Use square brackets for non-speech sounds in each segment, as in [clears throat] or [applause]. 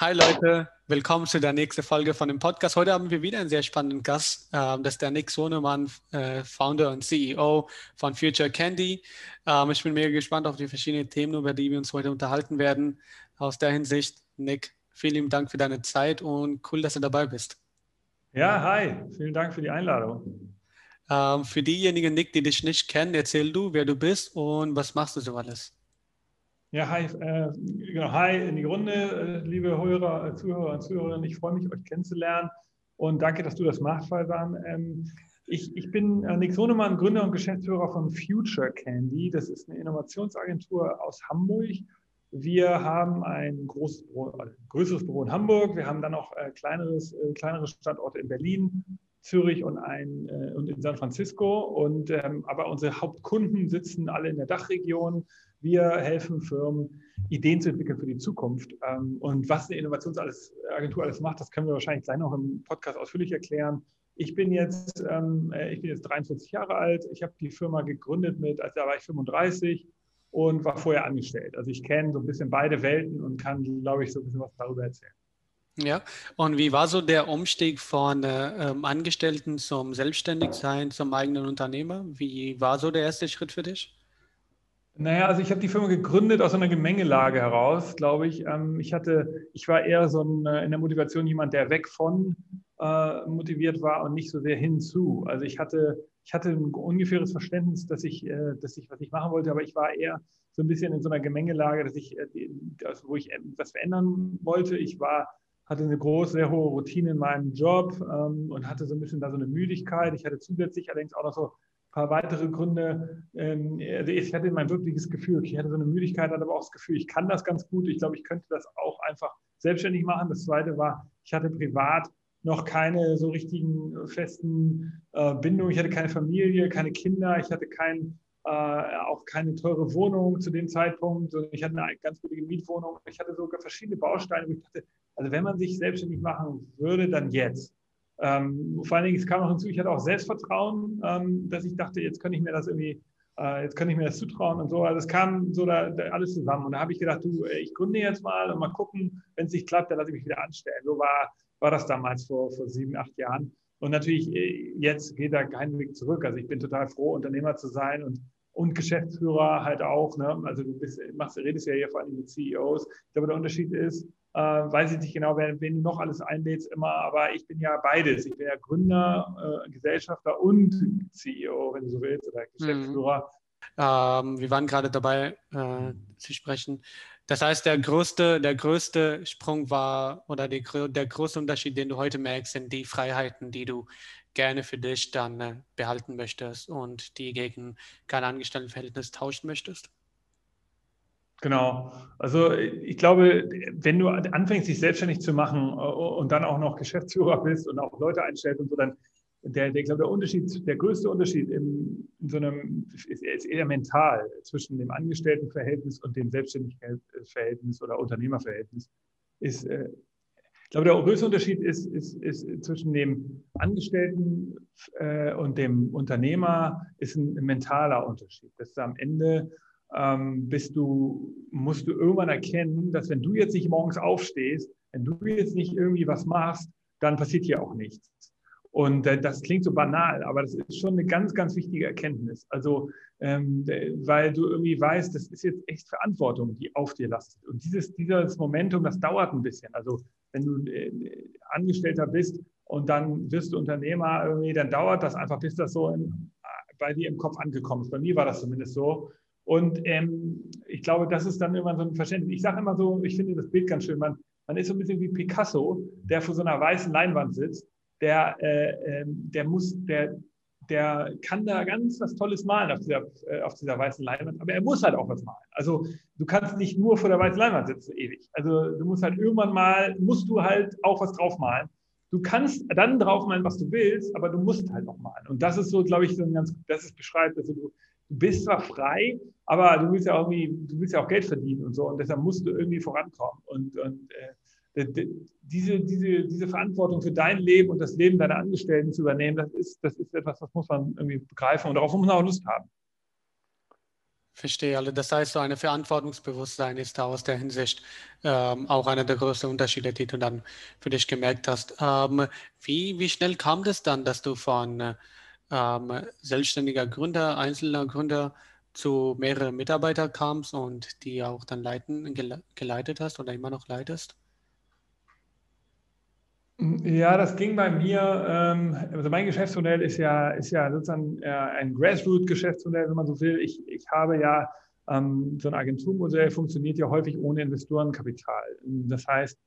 Hi Leute, willkommen zu der nächsten Folge von dem Podcast. Heute haben wir wieder einen sehr spannenden Gast. Ähm, das ist der Nick Sonemann, äh, Founder und CEO von Future Candy. Ähm, ich bin mega gespannt auf die verschiedenen Themen, über die wir uns heute unterhalten werden. Aus der Hinsicht, Nick, vielen Dank für deine Zeit und cool, dass du dabei bist. Ja, hi, vielen Dank für die Einladung. Ähm, für diejenigen, Nick, die dich nicht kennen, erzähl du, wer du bist und was machst du so alles. Ja, hi, äh, genau, hi in die Runde, äh, liebe Hörer, äh, Zuhörer und Zuhörerinnen. Ich freue mich, euch kennenzulernen und danke, dass du das machst, Faisan. Ähm, ich, ich bin äh, Nick Sonemann, Gründer und Geschäftsführer von Future Candy. Das ist eine Innovationsagentur aus Hamburg. Wir haben ein großes Büro, also größeres Büro in Hamburg. Wir haben dann auch äh, kleineres, äh, kleinere Standorte in Berlin, Zürich und, ein, äh, und in San Francisco. Und, ähm, aber unsere Hauptkunden sitzen alle in der Dachregion. Wir helfen Firmen, Ideen zu entwickeln für die Zukunft. Ähm, und was eine Innovationsagentur alles macht, das können wir wahrscheinlich gleich noch im Podcast ausführlich erklären. Ich bin jetzt, ähm, äh, ich bin jetzt 43 Jahre alt. Ich habe die Firma gegründet mit, also da war ich 35 und war vorher angestellt. Also ich kenne so ein bisschen beide Welten und kann, glaube ich, so ein bisschen was darüber erzählen. Ja, und wie war so der Umstieg von äh, ähm, Angestellten zum Selbstständigsein, zum eigenen Unternehmer? Wie war so der erste Schritt für dich? Naja, also ich habe die Firma gegründet aus einer Gemengelage heraus, glaube ich. Ähm, ich hatte, ich war eher so ein, äh, in der Motivation jemand, der weg von äh, motiviert war und nicht so sehr hinzu. Also ich hatte, ich hatte ein ungefähres Verständnis, dass ich, äh, dass ich was ich machen wollte, aber ich war eher so ein bisschen in so einer Gemengelage, dass ich, äh, wo ich was verändern wollte. Ich war, hatte eine große, sehr hohe Routine in meinem Job ähm, und hatte so ein bisschen da so eine Müdigkeit. Ich hatte zusätzlich allerdings auch noch so paar weitere Gründe. Ähm, also ich hatte mein wirkliches Gefühl, ich hatte so eine Müdigkeit, hatte aber auch das Gefühl, ich kann das ganz gut. Ich glaube, ich könnte das auch einfach selbstständig machen. Das zweite war, ich hatte privat noch keine so richtigen festen äh, Bindungen. Ich hatte keine Familie, keine Kinder, ich hatte kein, äh, auch keine teure Wohnung zu dem Zeitpunkt. Ich hatte eine ganz billige Mietwohnung. Ich hatte sogar verschiedene Bausteine. ich dachte, also wenn man sich selbstständig machen würde, dann jetzt. Ähm, vor allen Dingen, es kam noch hinzu, ich hatte auch Selbstvertrauen, ähm, dass ich dachte, jetzt kann ich mir das irgendwie, äh, jetzt kann ich mir das zutrauen und so. Also es kam so da, da alles zusammen. Und da habe ich gedacht, du, ich gründe jetzt mal und mal gucken, wenn es nicht klappt, dann lasse ich mich wieder anstellen. So war, war das damals vor, vor sieben, acht Jahren. Und natürlich, äh, jetzt geht da kein Weg zurück. Also ich bin total froh, Unternehmer zu sein und, und Geschäftsführer halt auch. Ne? Also du bist, machst, redest ja hier vor allem mit CEOs. Ich glaube, der Unterschied ist, äh, weiß ich nicht genau, wen, wen, du noch alles einlädst immer, aber ich bin ja beides. Ich bin ja Gründer, äh, Gesellschafter und CEO, wenn du so willst, oder Geschäftsführer. Mhm. Ähm, wir waren gerade dabei äh, zu sprechen. Das heißt, der größte, der größte Sprung war oder die, der größte Unterschied, den du heute merkst, sind die Freiheiten, die du gerne für dich dann äh, behalten möchtest und die gegen kein Angestelltenverhältnis tauschen möchtest. Genau. Also ich glaube, wenn du anfängst, dich selbstständig zu machen äh, und dann auch noch Geschäftsführer bist und auch Leute einstellst und so, dann der, der, ich glaube, der Unterschied, der größte Unterschied in, in so einem ist, ist, eher mental zwischen dem Angestelltenverhältnis und dem Selbstständigkeitsverhältnis oder Unternehmerverhältnis ist, äh, ich glaube, der größte Unterschied ist, ist, ist zwischen dem Angestellten äh, und dem Unternehmer ist ein mentaler Unterschied. Das ist am Ende ähm, bist du, musst du irgendwann erkennen, dass wenn du jetzt nicht morgens aufstehst, wenn du jetzt nicht irgendwie was machst, dann passiert hier auch nichts. Und äh, das klingt so banal, aber das ist schon eine ganz, ganz wichtige Erkenntnis. Also, ähm, weil du irgendwie weißt, das ist jetzt echt Verantwortung, die auf dir lastet. Und dieses, dieses Momentum, das dauert ein bisschen. Also, wenn du äh, Angestellter bist und dann wirst du Unternehmer irgendwie, dann dauert das einfach, bis das so in, bei dir im Kopf angekommen ist. Bei mir war das zumindest so. Und ähm, ich glaube, das ist dann immer so ein Verständnis. Ich sage immer so, ich finde das Bild ganz schön, man, man ist so ein bisschen wie Picasso, der vor so einer weißen Leinwand sitzt, der, äh, äh, der muss, der, der kann da ganz was Tolles malen auf dieser, äh, auf dieser weißen Leinwand, aber er muss halt auch was malen. Also du kannst nicht nur vor der weißen Leinwand sitzen ewig. Also du musst halt irgendwann mal, musst du halt auch was draufmalen. Du kannst dann draufmalen, was du willst, aber du musst halt noch malen. Und das ist so, glaube ich, so ein ganz, das ist beschreibt, also du bist zwar frei, aber du willst ja auch du willst ja auch Geld verdienen und so und deshalb musst du irgendwie vorankommen. Und, und äh, diese, diese, diese Verantwortung für dein Leben und das Leben deiner Angestellten zu übernehmen, das ist, das ist etwas, das muss man irgendwie begreifen und darauf muss man auch Lust haben. Verstehe. Also das heißt, so ein Verantwortungsbewusstsein ist da aus der Hinsicht ähm, auch einer der größten Unterschiede, die du dann für dich gemerkt hast. Ähm, wie, wie schnell kam das dann, dass du von ähm, selbstständiger Gründer, einzelner Gründer zu mehreren Mitarbeitern kamst und die auch dann leiten, geleitet hast oder immer noch leitest? Ja, das ging bei mir. Ähm, also mein Geschäftsmodell ist ja, ist ja sozusagen äh, ein Grassroot-Geschäftsmodell, wenn man so will. Ich, ich habe ja ähm, so ein Agenturmodell funktioniert ja häufig ohne Investorenkapital. Das heißt,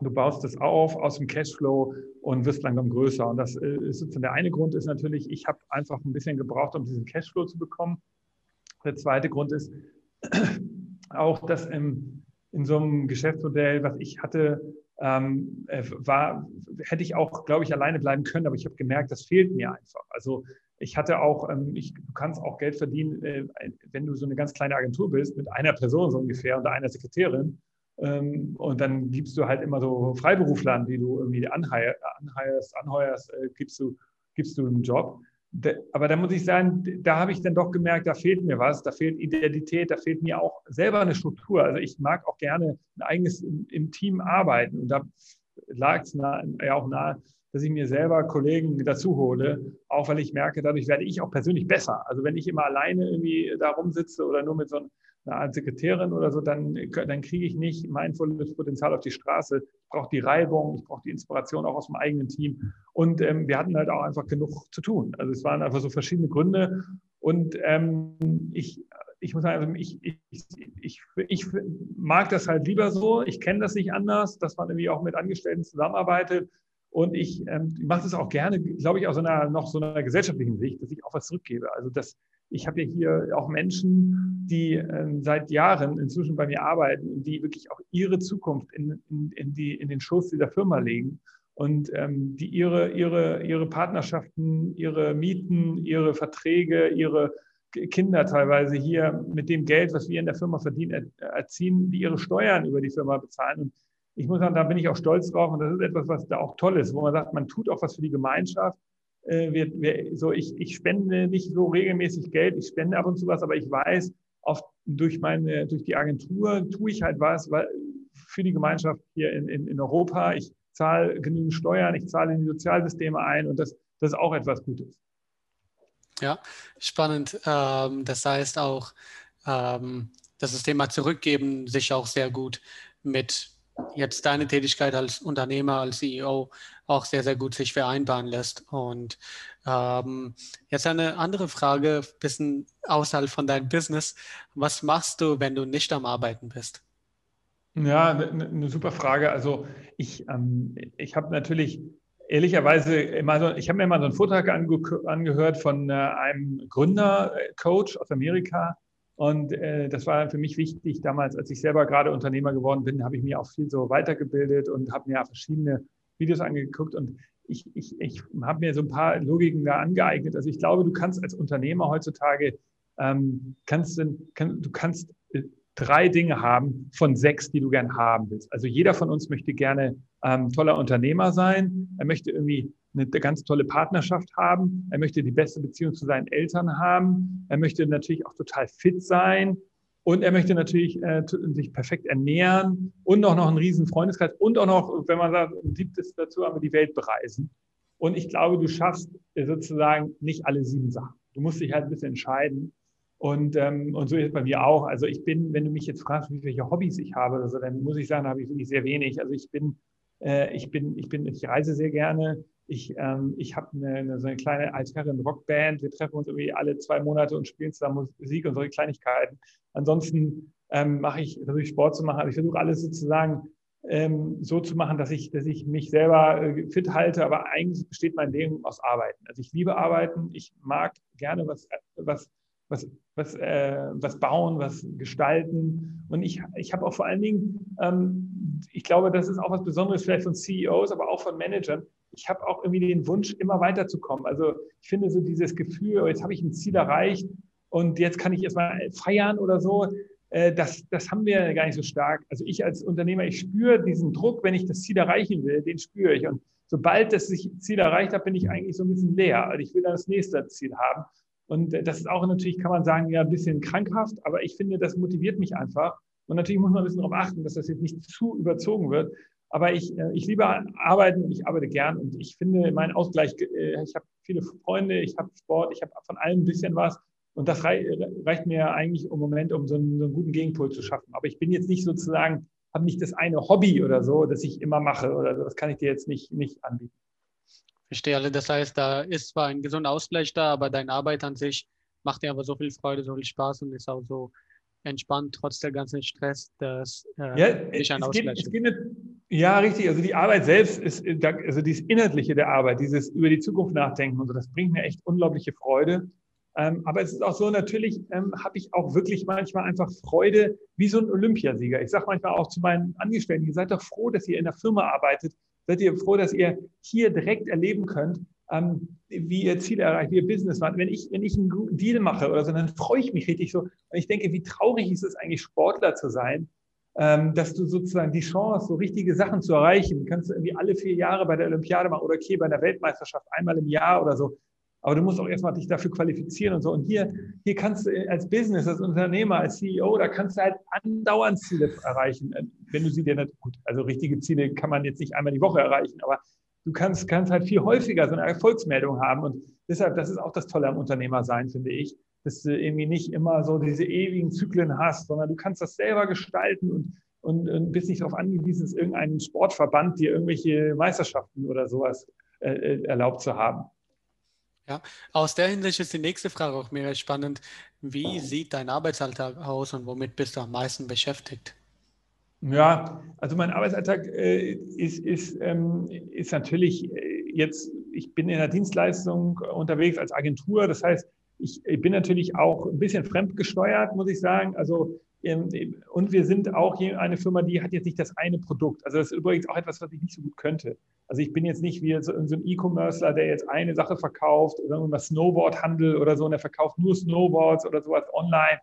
du baust es auf aus dem Cashflow und wirst langsam größer. Und das äh, ist sozusagen der eine Grund ist natürlich, ich habe einfach ein bisschen gebraucht, um diesen Cashflow zu bekommen. Der zweite Grund ist [clears throat] auch, dass im, in so einem Geschäftsmodell, was ich hatte, ähm, äh, war, hätte ich auch, glaube ich, alleine bleiben können, aber ich habe gemerkt, das fehlt mir einfach. Also ich hatte auch, ähm, ich, du kannst auch Geld verdienen, äh, wenn du so eine ganz kleine Agentur bist, mit einer Person so ungefähr und einer Sekretärin. Ähm, und dann gibst du halt immer so Freiberuflern, die du irgendwie anheierst, anheuerst, äh, gibst, du, gibst du einen Job aber da muss ich sagen, da habe ich dann doch gemerkt, da fehlt mir was, da fehlt Identität, da fehlt mir auch selber eine Struktur. Also ich mag auch gerne ein eigenes im, im Team arbeiten. Und da lag es ja auch nahe, dass ich mir selber Kollegen dazu hole, auch weil ich merke, dadurch werde ich auch persönlich besser. Also wenn ich immer alleine irgendwie da rumsitze oder nur mit so einem eine Art Sekretärin oder so, dann, dann kriege ich nicht mein volles Potenzial auf die Straße. Ich brauche die Reibung, ich brauche die Inspiration auch aus dem eigenen Team. Und ähm, wir hatten halt auch einfach genug zu tun. Also es waren einfach so verschiedene Gründe. Und ähm, ich, ich muss sagen, also ich, ich, ich, ich mag das halt lieber so. Ich kenne das nicht anders, dass man irgendwie auch mit Angestellten zusammenarbeitet. Und ich ähm, mache das auch gerne, glaube ich, aus einer noch so einer gesellschaftlichen Sicht, dass ich auch was zurückgebe. Also das, ich habe ja hier auch Menschen, die äh, seit Jahren inzwischen bei mir arbeiten und die wirklich auch ihre Zukunft in, in, in, die, in den Schoß dieser Firma legen und ähm, die ihre, ihre, ihre Partnerschaften, ihre Mieten, ihre Verträge, ihre Kinder teilweise hier mit dem Geld, was wir in der Firma verdienen, erziehen, die ihre Steuern über die Firma bezahlen. Und ich muss sagen, da bin ich auch stolz drauf und das ist etwas, was da auch toll ist, wo man sagt, man tut auch was für die Gemeinschaft wir, wir, so ich, ich spende nicht so regelmäßig Geld, ich spende ab und zu was, aber ich weiß, oft durch meine, durch die Agentur tue ich halt was für die Gemeinschaft hier in, in, in Europa. Ich zahle genügend Steuern, ich zahle in die Sozialsysteme ein und das, das ist auch etwas Gutes. Ja, spannend. Ähm, das heißt auch, ähm, dass das Thema Zurückgeben sich auch sehr gut mit jetzt deine Tätigkeit als Unternehmer, als CEO auch sehr, sehr gut sich vereinbaren lässt. Und ähm, jetzt eine andere Frage, bisschen außerhalb von deinem Business. Was machst du, wenn du nicht am Arbeiten bist? Ja, eine, eine super Frage. Also ich, ähm, ich habe natürlich ehrlicherweise immer so, ich habe mir mal so einen Vortrag ange angehört von äh, einem Gründercoach aus Amerika, und äh, das war für mich wichtig. Damals, als ich selber gerade Unternehmer geworden bin, habe ich mir auch viel so weitergebildet und habe mir verschiedene Videos angeguckt. Und ich, ich, ich habe mir so ein paar Logiken da angeeignet. Also ich glaube, du kannst als Unternehmer heutzutage, ähm, kannst, kann, du kannst äh, drei Dinge haben von sechs, die du gern haben willst. Also jeder von uns möchte gerne ähm, toller Unternehmer sein. Er möchte irgendwie eine ganz tolle Partnerschaft haben. Er möchte die beste Beziehung zu seinen Eltern haben. Er möchte natürlich auch total fit sein. Und er möchte natürlich äh, sich perfekt ernähren und auch noch einen riesen Freundeskreis und auch noch, wenn man sagt, ein siebtes dazu, aber die Welt bereisen. Und ich glaube, du schaffst sozusagen nicht alle sieben Sachen. Du musst dich halt ein bisschen entscheiden. Und, ähm, und so ist es bei mir auch. Also ich bin, wenn du mich jetzt fragst, welche Hobbys ich habe, also dann muss ich sagen, habe ich wirklich sehr wenig. Also ich bin, äh, ich bin, ich bin, ich reise sehr gerne. Ich, ähm, ich habe eine, eine, so eine kleine Altherren Rockband. Wir treffen uns irgendwie alle zwei Monate und spielen zusammen Musik und solche Kleinigkeiten. Ansonsten ähm, mache ich, versuche Sport zu machen. Aber ich versuche alles sozusagen ähm, so zu machen, dass ich, dass ich mich selber äh, fit halte. Aber eigentlich besteht mein Leben aus Arbeiten. Also ich liebe Arbeiten. Ich mag gerne was, was, was, was, äh, was bauen, was gestalten. Und ich, ich habe auch vor allen Dingen, ähm, ich glaube, das ist auch was Besonderes vielleicht von CEOs, aber auch von Managern ich habe auch irgendwie den Wunsch, immer weiterzukommen. Also ich finde so dieses Gefühl, oh, jetzt habe ich ein Ziel erreicht und jetzt kann ich erstmal feiern oder so. Äh, das, das haben wir gar nicht so stark. Also ich als Unternehmer, ich spüre diesen Druck, wenn ich das Ziel erreichen will, den spüre ich. Und sobald das Ziel erreicht habe, bin ich eigentlich so ein bisschen leer. Also ich will dann das nächste Ziel haben. Und das ist auch natürlich, kann man sagen, ja, ein bisschen krankhaft, aber ich finde, das motiviert mich einfach. Und natürlich muss man ein bisschen darauf achten, dass das jetzt nicht zu überzogen wird. Aber ich, äh, ich liebe arbeiten und ich arbeite gern und ich finde meinen Ausgleich, äh, ich habe viele Freunde, ich habe Sport, ich habe von allem ein bisschen was. Und das reicht mir eigentlich im Moment, um so einen, so einen guten Gegenpol zu schaffen. Aber ich bin jetzt nicht sozusagen, habe nicht das eine Hobby oder so, das ich immer mache oder so. Das kann ich dir jetzt nicht, nicht anbieten. Verstehe. Also das heißt, da ist zwar ein gesunder Ausgleich da, aber deine Arbeit an sich macht dir aber so viel Freude, so viel Spaß und ist auch so entspannt, trotz der ganzen Stress, dass äh, ja, nicht ein Ausgleich geht, es geht nicht, Ja, richtig. Also die Arbeit selbst ist, also dieses Inhaltliche der Arbeit, dieses über die Zukunft nachdenken und so, das bringt mir echt unglaubliche Freude. Ähm, aber es ist auch so, natürlich ähm, habe ich auch wirklich manchmal einfach Freude, wie so ein Olympiasieger. Ich sage manchmal auch zu meinen Angestellten, ihr seid doch froh, dass ihr in der Firma arbeitet. Seid ihr froh, dass ihr hier direkt erleben könnt, ähm, wie ihr Ziele erreicht, wie ihr Business macht. Wenn ich, wenn ich einen guten Deal mache oder so, dann freue ich mich richtig so. Und ich denke, wie traurig ist es eigentlich, Sportler zu sein, dass du sozusagen die Chance, so richtige Sachen zu erreichen, kannst du irgendwie alle vier Jahre bei der Olympiade machen oder okay, bei der Weltmeisterschaft einmal im Jahr oder so. Aber du musst auch erstmal dich dafür qualifizieren und so. Und hier, hier kannst du als Business, als Unternehmer, als CEO, da kannst du halt andauernd Ziele erreichen. Wenn du sie dir nicht, gut, also richtige Ziele kann man jetzt nicht einmal die Woche erreichen, aber du kannst, kannst halt viel häufiger so eine Erfolgsmeldung haben. Und deshalb, das ist auch das Tolle am Unternehmersein, finde ich, dass du irgendwie nicht immer so diese ewigen Zyklen hast, sondern du kannst das selber gestalten und, und, und bist nicht darauf angewiesen, dass irgendein Sportverband dir irgendwelche Meisterschaften oder sowas äh, äh erlaubt zu haben. Ja, aus der Hinsicht ist die nächste Frage auch mega spannend. Wie sieht dein Arbeitsalltag aus und womit bist du am meisten beschäftigt? Ja, also mein Arbeitsalltag äh, ist, ist, ähm, ist natürlich äh, jetzt, ich bin in der Dienstleistung unterwegs als Agentur. Das heißt, ich, ich bin natürlich auch ein bisschen fremdgesteuert, muss ich sagen. Also ähm, und wir sind auch eine Firma, die hat jetzt nicht das eine Produkt. Also das ist übrigens auch etwas, was ich nicht so gut könnte. Also ich bin jetzt nicht wie so, ein E-Commercer, der jetzt eine Sache verkauft oder irgendwas Snowboardhandel oder so und der verkauft nur Snowboards oder sowas online.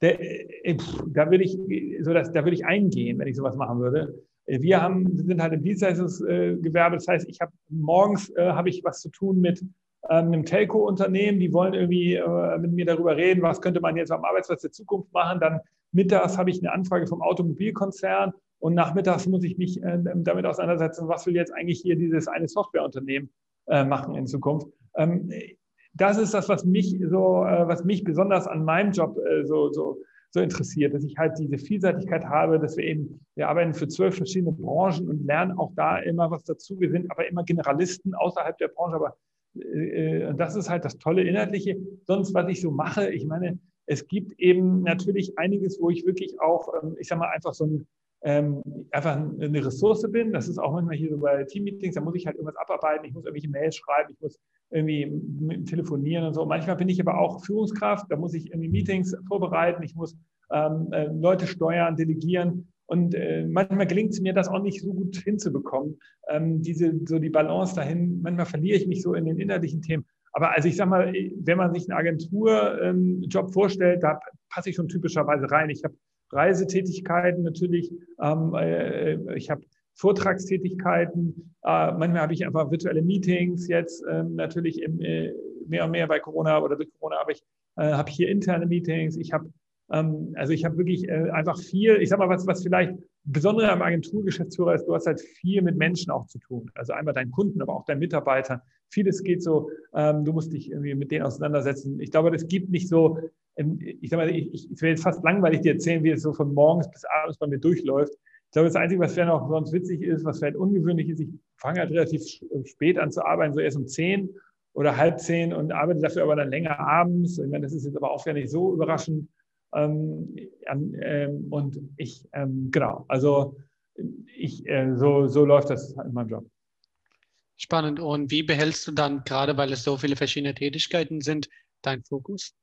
Der, äh, da würde ich, so dass, da würde ich eingehen, wenn ich sowas machen würde. Wir haben, sind halt im Dienstleistungsgewerbe. Das heißt, ich habe morgens äh, habe ich was zu tun mit einem Telco-Unternehmen. Die wollen irgendwie äh, mit mir darüber reden, was könnte man jetzt am Arbeitsplatz der Zukunft machen. Dann Mittags habe ich eine Anfrage vom Automobilkonzern und nachmittags muss ich mich äh, damit auseinandersetzen, was will jetzt eigentlich hier dieses eine Softwareunternehmen äh, machen in Zukunft. Ähm, das ist das, was mich so, äh, was mich besonders an meinem Job äh, so, so, so interessiert, dass ich halt diese Vielseitigkeit habe, dass wir eben, wir arbeiten für zwölf verschiedene Branchen und lernen auch da immer was dazu. Wir sind aber immer Generalisten außerhalb der Branche, aber äh, das ist halt das tolle Inhaltliche. Sonst, was ich so mache, ich meine, es gibt eben natürlich einiges, wo ich wirklich auch, ähm, ich sage mal, einfach so ein, ähm, einfach eine Ressource bin. Das ist auch manchmal hier so bei Teammeetings, da muss ich halt irgendwas abarbeiten, ich muss irgendwelche Mails schreiben, ich muss irgendwie telefonieren und so. Manchmal bin ich aber auch Führungskraft, da muss ich irgendwie Meetings vorbereiten, ich muss ähm, äh, Leute steuern, delegieren. Und äh, manchmal gelingt es mir, das auch nicht so gut hinzubekommen. Ähm, diese, so die Balance dahin, manchmal verliere ich mich so in den innerlichen Themen. Aber also ich sag mal, wenn man sich einen Agenturjob ähm, vorstellt, da passe ich schon typischerweise rein. Ich habe Reisetätigkeiten natürlich, ähm, äh, ich habe Vortragstätigkeiten, äh, manchmal habe ich einfach virtuelle Meetings, jetzt ähm, natürlich im, äh, mehr und mehr bei Corona oder durch Corona, aber ich äh, habe hier interne Meetings, ich habe ähm, also ich habe wirklich äh, einfach viel, ich sag mal, was, was vielleicht Besondere am Agenturgeschäftsführer ist, du hast halt viel mit Menschen auch zu tun. Also einmal deinen Kunden, aber auch deinen Mitarbeitern. Vieles geht so, ähm, du musst dich irgendwie mit denen auseinandersetzen. Ich glaube, das gibt nicht so, ähm, ich sag mal, ich, ich, es wäre jetzt fast langweilig dir erzählen, wie es so von morgens bis abends bei mir durchläuft. Ich glaube, das Einzige, was vielleicht noch sonst witzig ist, was vielleicht ungewöhnlich ist, ich fange halt relativ spät an zu arbeiten, so erst um zehn oder halb zehn und arbeite dafür aber dann länger abends. Ich meine, das ist jetzt aber auch gar nicht so überraschend. Ähm, ähm, und ich, ähm, genau, also ich, äh, so, so läuft das in meinem Job. Spannend. Und wie behältst du dann, gerade weil es so viele verschiedene Tätigkeiten sind, deinen Fokus?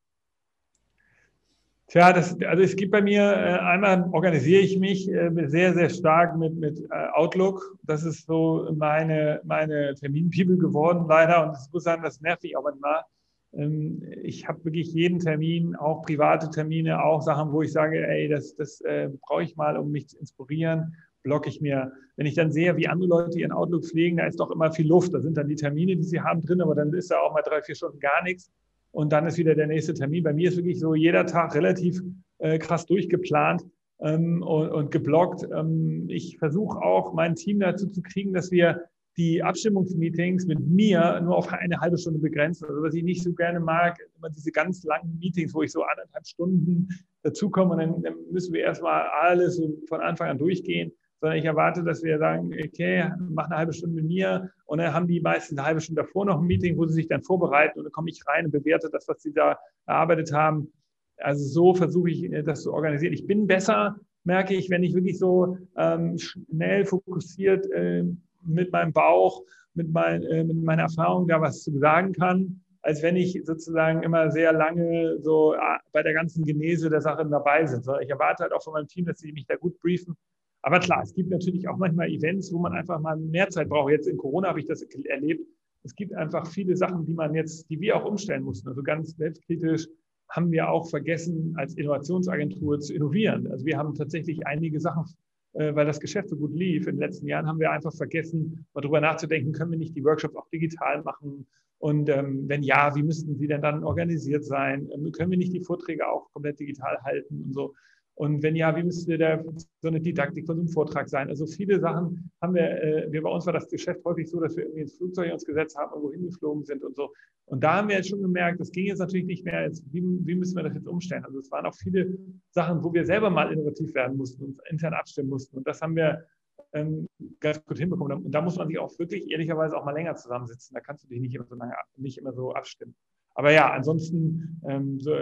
Tja, das, also es gibt bei mir, äh, einmal organisiere ich mich äh, sehr, sehr stark mit, mit äh, Outlook. Das ist so meine, meine Terminbibel geworden, leider. Und ich muss sagen, das nervt mich auch manchmal. Ähm, ich habe wirklich jeden Termin, auch private Termine, auch Sachen, wo ich sage, ey, das, das äh, brauche ich mal, um mich zu inspirieren, blocke ich mir. Wenn ich dann sehe, wie andere Leute ihren Outlook pflegen, da ist doch immer viel Luft. Da sind dann die Termine, die sie haben drin, aber dann ist da auch mal drei, vier Stunden gar nichts. und dann ist wieder der nächste Termin. Bei mir ist wirklich so jeder Tag relativ äh, krass durchgeplant ähm, und, und geblockt. Ähm, ich versuche auch mein Team dazu zu kriegen, dass wir die Abstimmungsmeetings mit mir nur auf eine halbe Stunde begrenzen. Also was ich nicht so gerne mag, immer diese ganz langen Meetings, wo ich so anderthalb Stunden dazukomme und dann, dann müssen wir erstmal alles so von Anfang an durchgehen sondern ich erwarte, dass wir sagen, okay, mach eine halbe Stunde mit mir und dann haben die meisten eine halbe Stunde davor noch ein Meeting, wo sie sich dann vorbereiten und dann komme ich rein und bewerte das, was sie da erarbeitet haben. Also so versuche ich äh, das zu organisieren. Ich bin besser, merke ich, wenn ich wirklich so ähm, schnell fokussiert äh, mit meinem Bauch, mit, mein, äh, mit meiner Erfahrung da was zu sagen kann, als wenn ich sozusagen immer sehr lange so äh, bei der ganzen Genese der Sachen dabei. So, ich erwarte halt auch von meinem Team, dass sie mich da gut briefen aber klar, es gibt natürlich auch manchmal Events, wo man einfach mal mehr Zeit braucht. Jetzt in Corona habe ich das erlebt. Es gibt einfach viele Sachen, die man jetzt, die wir auch umstellen mussten. Also ganz selbstkritisch haben wir auch vergessen, als Innovationsagentur zu innovieren. Also wir haben tatsächlich einige Sachen, weil das Geschäft so gut lief in den letzten Jahren, haben wir einfach vergessen, mal darüber nachzudenken, können wir nicht die Workshops auch digital machen? Und ähm, wenn ja, wie müssten sie denn dann organisiert sein? Ähm, können wir nicht die Vorträge auch komplett digital halten und so? Und wenn ja, wie müsste der, so eine Didaktik von so einem Vortrag sein? Also viele Sachen haben wir, äh, wir bei uns war das Geschäft häufig so, dass wir irgendwie ins Flugzeug uns gesetzt haben und wohin geflogen sind und so. Und da haben wir jetzt schon gemerkt, das ging jetzt natürlich nicht mehr, jetzt, wie, wie müssen wir das jetzt umstellen? Also es waren auch viele Sachen, wo wir selber mal innovativ werden mussten, uns intern abstimmen mussten. Und das haben wir ähm, ganz gut hinbekommen. Und da muss man sich auch wirklich ehrlicherweise auch mal länger zusammensitzen. Da kannst du dich nicht immer so lange, nicht immer so abstimmen. Aber ja, ansonsten ähm, so,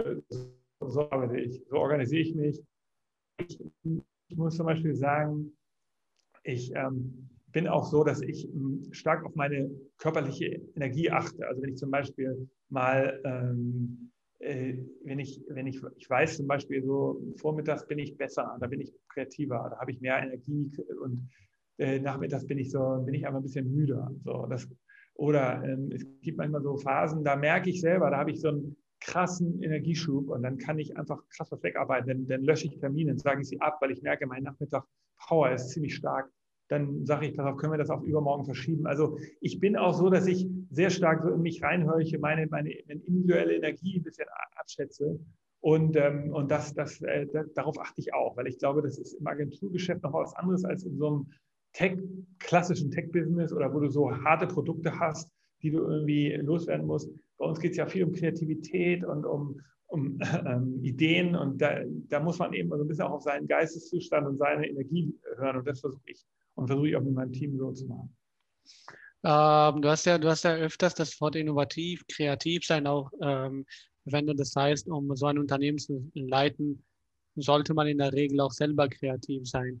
so arbeite ich, so organisiere ich mich ich, ich muss zum Beispiel sagen, ich ähm, bin auch so, dass ich ähm, stark auf meine körperliche Energie achte. Also wenn ich zum Beispiel mal, ähm, äh, wenn ich, wenn ich, ich weiß zum Beispiel so, vormittags bin ich besser, da bin ich kreativer, da habe ich mehr Energie und äh, nachmittags bin ich so, bin ich einfach ein bisschen müder. So, das, oder ähm, es gibt manchmal so Phasen, da merke ich selber, da habe ich so ein krassen Energieschub und dann kann ich einfach krass was wegarbeiten. Dann, dann lösche ich Termine, sage ich sie ab, weil ich merke, mein Nachmittag Power ist ziemlich stark. Dann sage ich, darauf können wir das auch übermorgen verschieben. Also ich bin auch so, dass ich sehr stark so in mich reinhöre, meine, meine, meine individuelle Energie ein bisschen abschätze. Und, ähm, und das, das, äh, darauf achte ich auch, weil ich glaube, das ist im Agenturgeschäft noch was anderes als in so einem Tech, klassischen Tech-Business oder wo du so harte Produkte hast, die du irgendwie loswerden musst. Bei uns geht es ja viel um Kreativität und um, um [laughs] ähm, Ideen und da, da, muss man eben so ein bisschen auch auf seinen Geisteszustand und seine Energie hören und das versuche ich und versuche ich auch mit meinem Team so zu machen. Ähm, du, hast ja, du hast ja öfters das Wort innovativ, kreativ sein auch ähm, verwendet. Das heißt, um so ein Unternehmen zu leiten, sollte man in der Regel auch selber kreativ sein.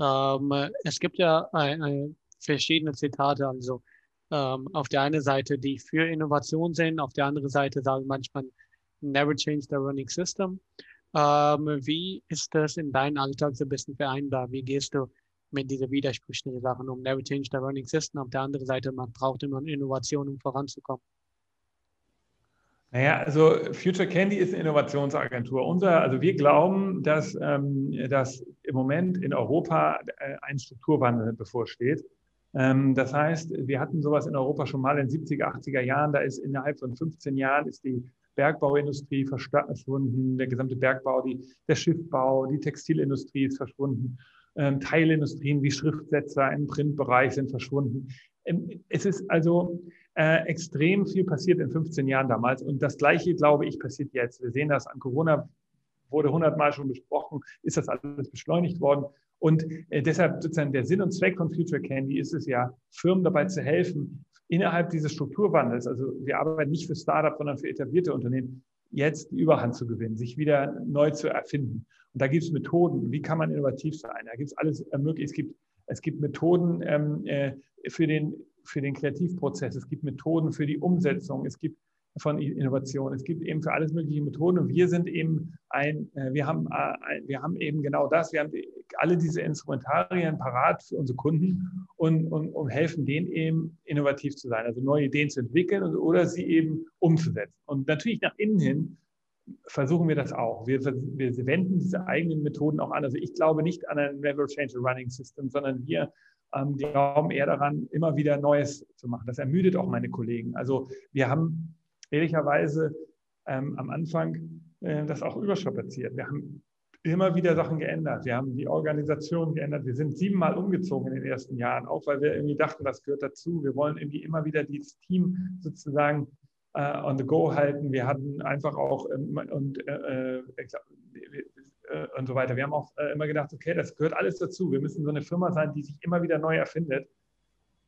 Ähm, es gibt ja ein, ein, verschiedene Zitate, also ähm, auf der einen Seite, die für Innovation sind, auf der anderen Seite sagen manchmal, never change the running system. Ähm, wie ist das in deinem Alltag so ein bisschen vereinbar? Wie gehst du mit dieser widersprüchlichen Sachen um? Never change the running system. Auf der anderen Seite, man braucht immer Innovation, um voranzukommen. Naja, also Future Candy ist eine Innovationsagentur. Unser, also wir glauben, dass, ähm, dass im Moment in Europa äh, ein Strukturwandel bevorsteht. Ähm, das heißt, wir hatten sowas in Europa schon mal in den 70er, 80er Jahren. Da ist innerhalb von 15 Jahren ist die Bergbauindustrie verschwunden, der gesamte Bergbau, die, der Schiffbau, die Textilindustrie ist verschwunden. Ähm, Teilindustrien wie Schriftsetzer im Printbereich sind verschwunden. Ähm, es ist also äh, extrem viel passiert in 15 Jahren damals und das Gleiche, glaube ich, passiert jetzt. Wir sehen das an Corona, wurde hundertmal schon besprochen, ist das alles beschleunigt worden. Und äh, deshalb sozusagen der Sinn und Zweck von Future Candy ist es ja, Firmen dabei zu helfen, innerhalb dieses Strukturwandels, also wir arbeiten nicht für Startups, sondern für etablierte Unternehmen, jetzt die Überhand zu gewinnen, sich wieder neu zu erfinden. Und da gibt es Methoden, wie kann man innovativ sein? Da gibt es alles ermöglicht. Es gibt, es gibt Methoden ähm, äh, für, den, für den Kreativprozess, es gibt Methoden für die Umsetzung, es gibt von Innovation. Es gibt eben für alles mögliche Methoden und wir sind eben ein, äh, wir haben, äh, wir haben eben genau das, wir haben alle diese Instrumentarien parat für unsere Kunden und, und, und helfen denen eben innovativ zu sein, also neue Ideen zu entwickeln oder sie eben umzusetzen. Und natürlich nach innen hin versuchen wir das auch. Wir, wir wenden diese eigenen Methoden auch an. Also ich glaube nicht an ein Never Change Running System, sondern wir ähm, glauben eher daran, immer wieder Neues zu machen. Das ermüdet auch meine Kollegen. Also wir haben ehrlicherweise ähm, am Anfang äh, das auch überstrapaziert. Wir haben immer wieder Sachen geändert. Wir haben die Organisation geändert. Wir sind siebenmal umgezogen in den ersten Jahren, auch weil wir irgendwie dachten, das gehört dazu. Wir wollen irgendwie immer wieder dieses Team sozusagen äh, on the go halten. Wir hatten einfach auch ähm, und, äh, äh, äh, und so weiter. Wir haben auch äh, immer gedacht, okay, das gehört alles dazu. Wir müssen so eine Firma sein, die sich immer wieder neu erfindet.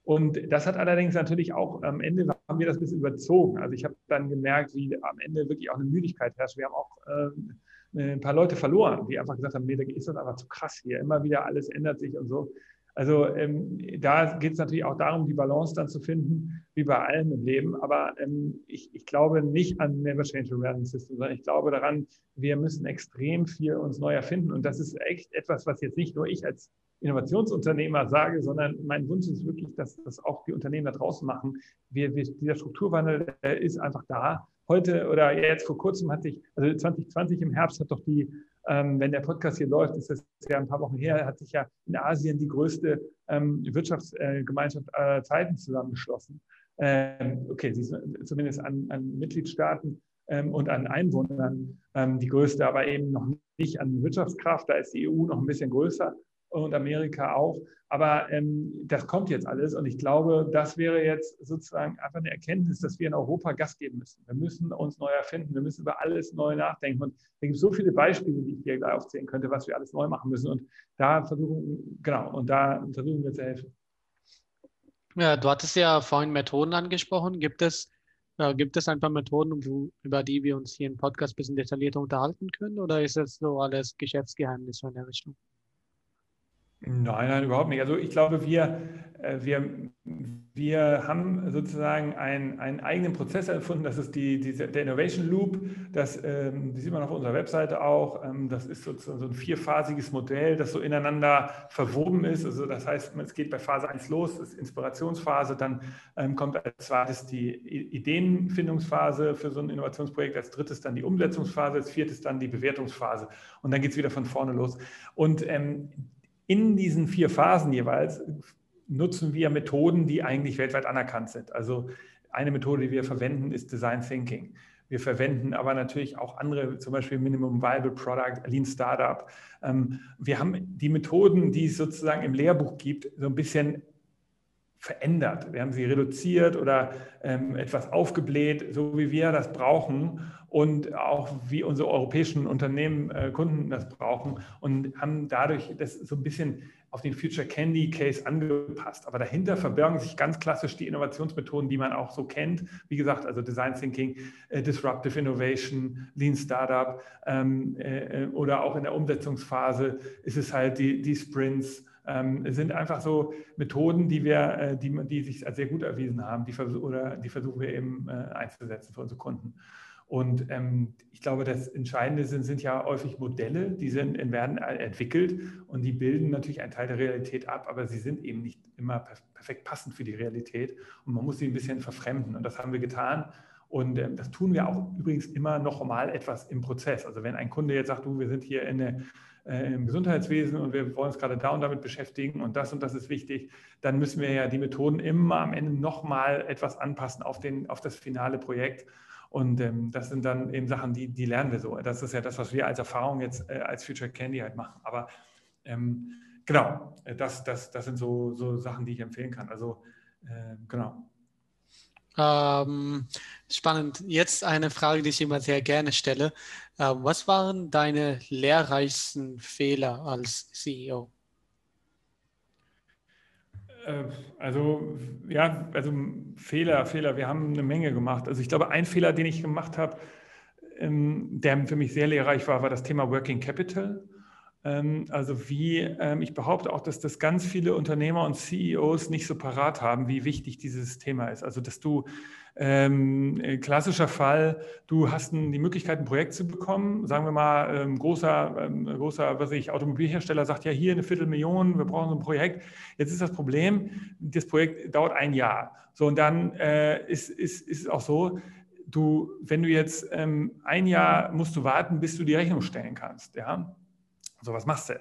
Und das hat allerdings natürlich auch am Ende haben wir das ein bisschen überzogen. Also ich habe dann gemerkt, wie am Ende wirklich auch eine Müdigkeit herrscht. Wir haben auch äh, ein paar Leute verloren, die einfach gesagt haben, da ist das einfach zu krass hier. Immer wieder alles ändert sich und so. Also ähm, da geht es natürlich auch darum, die Balance dann zu finden, wie bei allem im Leben. Aber ähm, ich, ich, glaube nicht an Never Change Running System, sondern ich glaube daran, wir müssen extrem viel uns neu erfinden. Und das ist echt etwas, was jetzt nicht nur ich als Innovationsunternehmer sage, sondern mein Wunsch ist wirklich, dass das auch die Unternehmen da draußen machen. Wir, wir, dieser Strukturwandel ist einfach da. Heute oder jetzt vor kurzem hatte ich, also 2020 im Herbst hat doch die ähm, wenn der Podcast hier läuft, ist das ja ein paar Wochen her, hat sich ja in Asien die größte ähm, Wirtschaftsgemeinschaft aller Zeiten zusammengeschlossen. Ähm, okay, sie ist zumindest an, an Mitgliedstaaten ähm, und an Einwohnern ähm, die größte, aber eben noch nicht an Wirtschaftskraft. Da ist die EU noch ein bisschen größer und Amerika auch. Aber ähm, das kommt jetzt alles und ich glaube, das wäre jetzt sozusagen einfach eine Erkenntnis, dass wir in Europa Gas geben müssen. Wir müssen uns neu erfinden, wir müssen über alles neu nachdenken. Und da gibt es so viele Beispiele, die ich hier gleich aufzählen könnte, was wir alles neu machen müssen. Und da versuchen, genau, und da versuchen wir zu helfen. Ja, du hattest ja vorhin Methoden angesprochen. Gibt es, äh, gibt es ein paar Methoden, wo, über die wir uns hier im Podcast ein bisschen detaillierter unterhalten können? Oder ist das so alles Geschäftsgeheimnis in der Richtung? Nein, nein, überhaupt nicht. Also ich glaube, wir, äh, wir, wir haben sozusagen einen, einen eigenen Prozess erfunden. Das ist die, die, der Innovation Loop. Das, ähm, die sieht man auf unserer Webseite auch. Ähm, das ist sozusagen so ein vierphasiges Modell, das so ineinander verwoben ist. Also das heißt, es geht bei Phase 1 los, das ist Inspirationsphase, dann ähm, kommt als zweites die Ideenfindungsphase für so ein Innovationsprojekt, als drittes dann die Umsetzungsphase, als viertes dann die Bewertungsphase. Und dann geht es wieder von vorne los. Und in diesen vier Phasen jeweils nutzen wir Methoden, die eigentlich weltweit anerkannt sind. Also eine Methode, die wir verwenden, ist Design Thinking. Wir verwenden aber natürlich auch andere, zum Beispiel Minimum Viable Product, Lean Startup. Ähm, wir haben die Methoden, die es sozusagen im Lehrbuch gibt, so ein bisschen verändert. Wir haben sie reduziert oder ähm, etwas aufgebläht, so wie wir das brauchen und auch wie unsere europäischen Unternehmen, äh, Kunden das brauchen und haben dadurch das so ein bisschen auf den Future Candy Case angepasst. Aber dahinter verbergen sich ganz klassisch die Innovationsmethoden, die man auch so kennt. Wie gesagt, also Design Thinking, äh, Disruptive Innovation, Lean Startup ähm, äh, oder auch in der Umsetzungsphase ist es halt die, die Sprints ähm, sind einfach so Methoden, die wir, äh, die, die sich als sehr gut erwiesen haben, die, vers oder die versuchen wir eben äh, einzusetzen für unsere Kunden. Und ähm, ich glaube, das Entscheidende sind, sind ja häufig Modelle, die sind, werden entwickelt und die bilden natürlich einen Teil der Realität ab, aber sie sind eben nicht immer perfekt passend für die Realität und man muss sie ein bisschen verfremden. Und das haben wir getan. Und ähm, das tun wir auch übrigens immer noch mal etwas im Prozess. Also wenn ein Kunde jetzt sagt, du, wir sind hier in eine äh, im Gesundheitswesen und wir wollen uns gerade da und damit beschäftigen und das und das ist wichtig, dann müssen wir ja die Methoden immer am Ende nochmal etwas anpassen auf, den, auf das finale Projekt. Und ähm, das sind dann eben Sachen, die, die lernen wir so. Das ist ja das, was wir als Erfahrung jetzt äh, als Future Candy halt machen. Aber ähm, genau, das, das, das sind so, so Sachen, die ich empfehlen kann. Also äh, genau. Ähm, spannend. Jetzt eine Frage, die ich immer sehr gerne stelle. Ähm, was waren deine lehrreichsten Fehler als CEO? Äh, also ja, also Fehler, Fehler. Wir haben eine Menge gemacht. Also ich glaube, ein Fehler, den ich gemacht habe, ähm, der für mich sehr lehrreich war, war das Thema Working Capital. Ähm, also wie, ähm, ich behaupte auch, dass das ganz viele Unternehmer und CEOs nicht so parat haben, wie wichtig dieses Thema ist. Also dass du, ähm, äh, klassischer Fall, du hast die Möglichkeit, ein Projekt zu bekommen. Sagen wir mal, ähm, großer, ähm, großer, was ich, Automobilhersteller sagt, ja, hier eine Viertelmillion, wir brauchen so ein Projekt. Jetzt ist das Problem, das Projekt dauert ein Jahr. So, und dann äh, ist, ist, ist es auch so, du, wenn du jetzt ähm, ein Jahr musst du warten, bis du die Rechnung stellen kannst, ja. So, was machst du?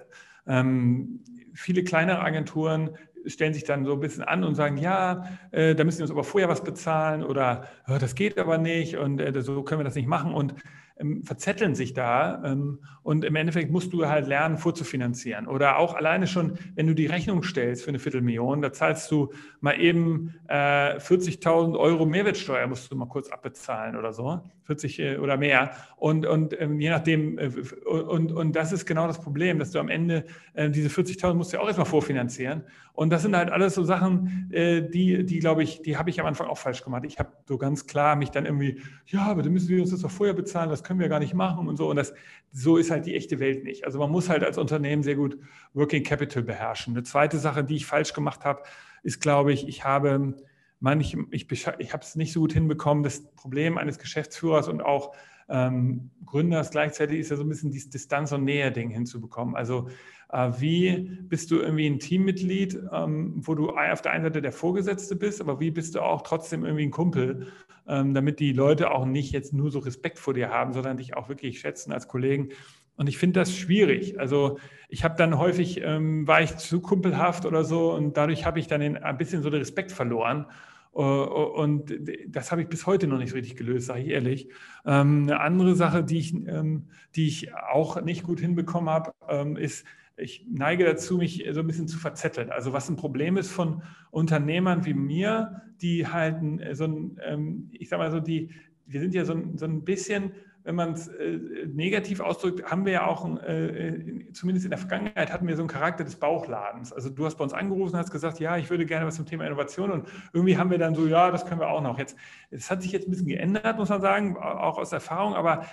Ähm, viele kleinere Agenturen stellen sich dann so ein bisschen an und sagen, ja, äh, da müssen wir uns aber vorher was bezahlen oder das geht aber nicht und äh, so können wir das nicht machen. Und ähm, verzetteln sich da ähm, und im Endeffekt musst du halt lernen, vorzufinanzieren. Oder auch alleine schon, wenn du die Rechnung stellst für eine Viertelmillion, da zahlst du mal eben äh, 40.000 Euro Mehrwertsteuer, musst du mal kurz abbezahlen oder so, 40 äh, oder mehr. Und, und ähm, je nachdem, äh, und, und das ist genau das Problem, dass du am Ende äh, diese 40.000 musst du ja auch erstmal vorfinanzieren. Und das sind halt alles so Sachen, die, die glaube ich, die habe ich am Anfang auch falsch gemacht. Ich habe so ganz klar mich dann irgendwie, ja, aber dann müssen wir uns das doch vorher bezahlen, das können wir gar nicht machen und so. Und das, so ist halt die echte Welt nicht. Also man muss halt als Unternehmen sehr gut Working Capital beherrschen. Eine zweite Sache, die ich falsch gemacht habe, ist, glaube ich, ich habe manch, ich, ich habe es nicht so gut hinbekommen. Das Problem eines Geschäftsführers und auch ähm, Gründers gleichzeitig ist ja so ein bisschen dieses Distanz- und Nähe-Ding hinzubekommen. Also äh, wie bist du irgendwie ein Teammitglied, ähm, wo du auf der einen Seite der Vorgesetzte bist, aber wie bist du auch trotzdem irgendwie ein Kumpel, ähm, damit die Leute auch nicht jetzt nur so Respekt vor dir haben, sondern dich auch wirklich schätzen als Kollegen. Und ich finde das schwierig. Also ich habe dann häufig, ähm, war ich zu kumpelhaft oder so und dadurch habe ich dann ein bisschen so den Respekt verloren. Äh, und das habe ich bis heute noch nicht richtig gelöst, sage ich ehrlich. Eine andere Sache, die ich, die ich auch nicht gut hinbekommen habe, ist, ich neige dazu, mich so ein bisschen zu verzetteln. Also was ein Problem ist von Unternehmern wie mir, die halten so ein, ähm, ich sage mal so, die, wir sind ja so ein, so ein bisschen, wenn man es äh, negativ ausdrückt, haben wir ja auch, äh, zumindest in der Vergangenheit, hatten wir so einen Charakter des Bauchladens. Also du hast bei uns angerufen, hast gesagt, ja, ich würde gerne was zum Thema Innovation und irgendwie haben wir dann so, ja, das können wir auch noch. Jetzt, es hat sich jetzt ein bisschen geändert, muss man sagen, auch aus Erfahrung, aber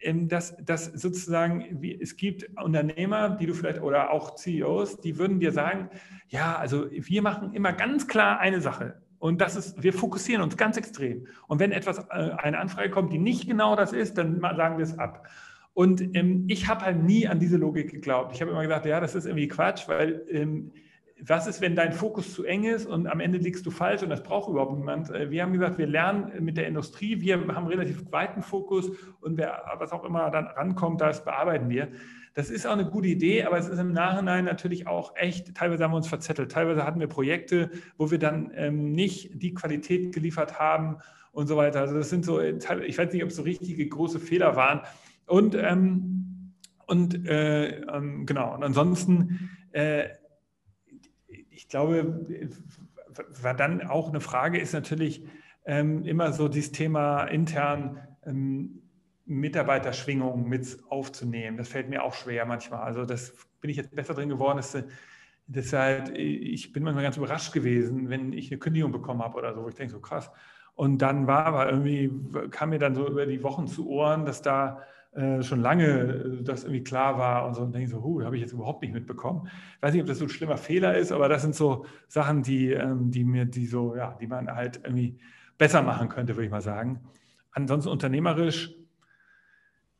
ähm, dass, dass sozusagen, wie, es gibt Unternehmer, die du vielleicht, oder auch CEOs, die würden dir sagen, ja, also wir machen immer ganz klar eine Sache. Und das ist, wir fokussieren uns ganz extrem. Und wenn etwas, äh, eine Anfrage kommt, die nicht genau das ist, dann sagen wir es ab. Und ähm, ich habe halt nie an diese Logik geglaubt. Ich habe immer gesagt, ja, das ist irgendwie Quatsch, weil ähm, was ist, wenn dein Fokus zu eng ist und am Ende liegst du falsch und das braucht überhaupt niemand? Äh, wir haben gesagt, wir lernen mit der Industrie, wir haben relativ weiten Fokus und wer, was auch immer dann rankommt, das bearbeiten wir. Das ist auch eine gute Idee, aber es ist im Nachhinein natürlich auch echt, teilweise haben wir uns verzettelt, teilweise hatten wir Projekte, wo wir dann ähm, nicht die Qualität geliefert haben und so weiter. Also das sind so, ich weiß nicht, ob es so richtige große Fehler waren. Und, ähm, und äh, ähm, genau, und ansonsten äh, ich glaube, war dann auch eine Frage ist natürlich ähm, immer so dieses Thema intern ähm, Mitarbeiterschwingung mit aufzunehmen. Das fällt mir auch schwer manchmal. Also das bin ich jetzt besser drin geworden. Dass, deshalb, ich bin manchmal ganz überrascht gewesen, wenn ich eine Kündigung bekommen habe oder so, wo ich denke, so krass. Und dann war aber irgendwie, kam mir dann so über die Wochen zu Ohren, dass da äh, schon lange äh, das irgendwie klar war und so und denke so, huh, habe ich jetzt überhaupt nicht mitbekommen. Ich weiß nicht, ob das so ein schlimmer Fehler ist, aber das sind so Sachen, die, ähm, die mir, die so, ja, die man halt irgendwie besser machen könnte, würde ich mal sagen. Ansonsten unternehmerisch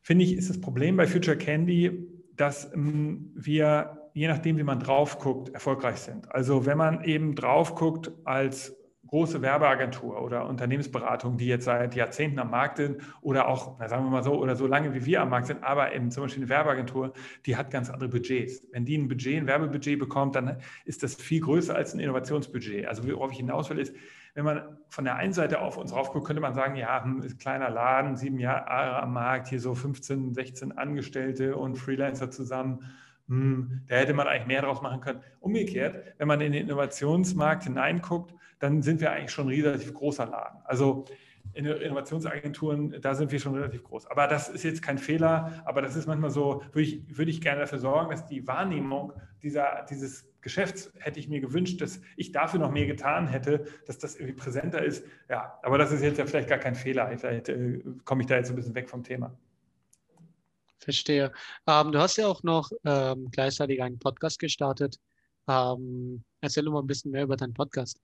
finde ich, ist das Problem bei Future Candy, dass ähm, wir, je nachdem, wie man drauf guckt, erfolgreich sind. Also wenn man eben drauf guckt als große Werbeagentur oder Unternehmensberatung, die jetzt seit Jahrzehnten am Markt sind oder auch, na, sagen wir mal so, oder so lange wie wir am Markt sind, aber eben zum Beispiel eine Werbeagentur, die hat ganz andere Budgets. Wenn die ein Budget, ein Werbebudget bekommt, dann ist das viel größer als ein Innovationsbudget. Also worauf ich hinaus will, ist, wenn man von der einen Seite auf uns raufguckt, könnte man sagen, ja, ein hm, kleiner Laden, sieben Jahre am Markt, hier so 15, 16 Angestellte und Freelancer zusammen hm, da hätte man eigentlich mehr draus machen können. Umgekehrt, wenn man in den Innovationsmarkt hineinguckt, dann sind wir eigentlich schon ein relativ großer Laden. Also in Innovationsagenturen, da sind wir schon relativ groß. Aber das ist jetzt kein Fehler, aber das ist manchmal so, würde ich, würde ich gerne dafür sorgen, dass die Wahrnehmung dieser, dieses Geschäfts, hätte ich mir gewünscht, dass ich dafür noch mehr getan hätte, dass das irgendwie präsenter ist. Ja, aber das ist jetzt ja vielleicht gar kein Fehler. Vielleicht äh, komme ich da jetzt ein bisschen weg vom Thema. Verstehe. Ähm, du hast ja auch noch ähm, gleichzeitig einen Podcast gestartet. Ähm, erzähl doch mal ein bisschen mehr über deinen Podcast.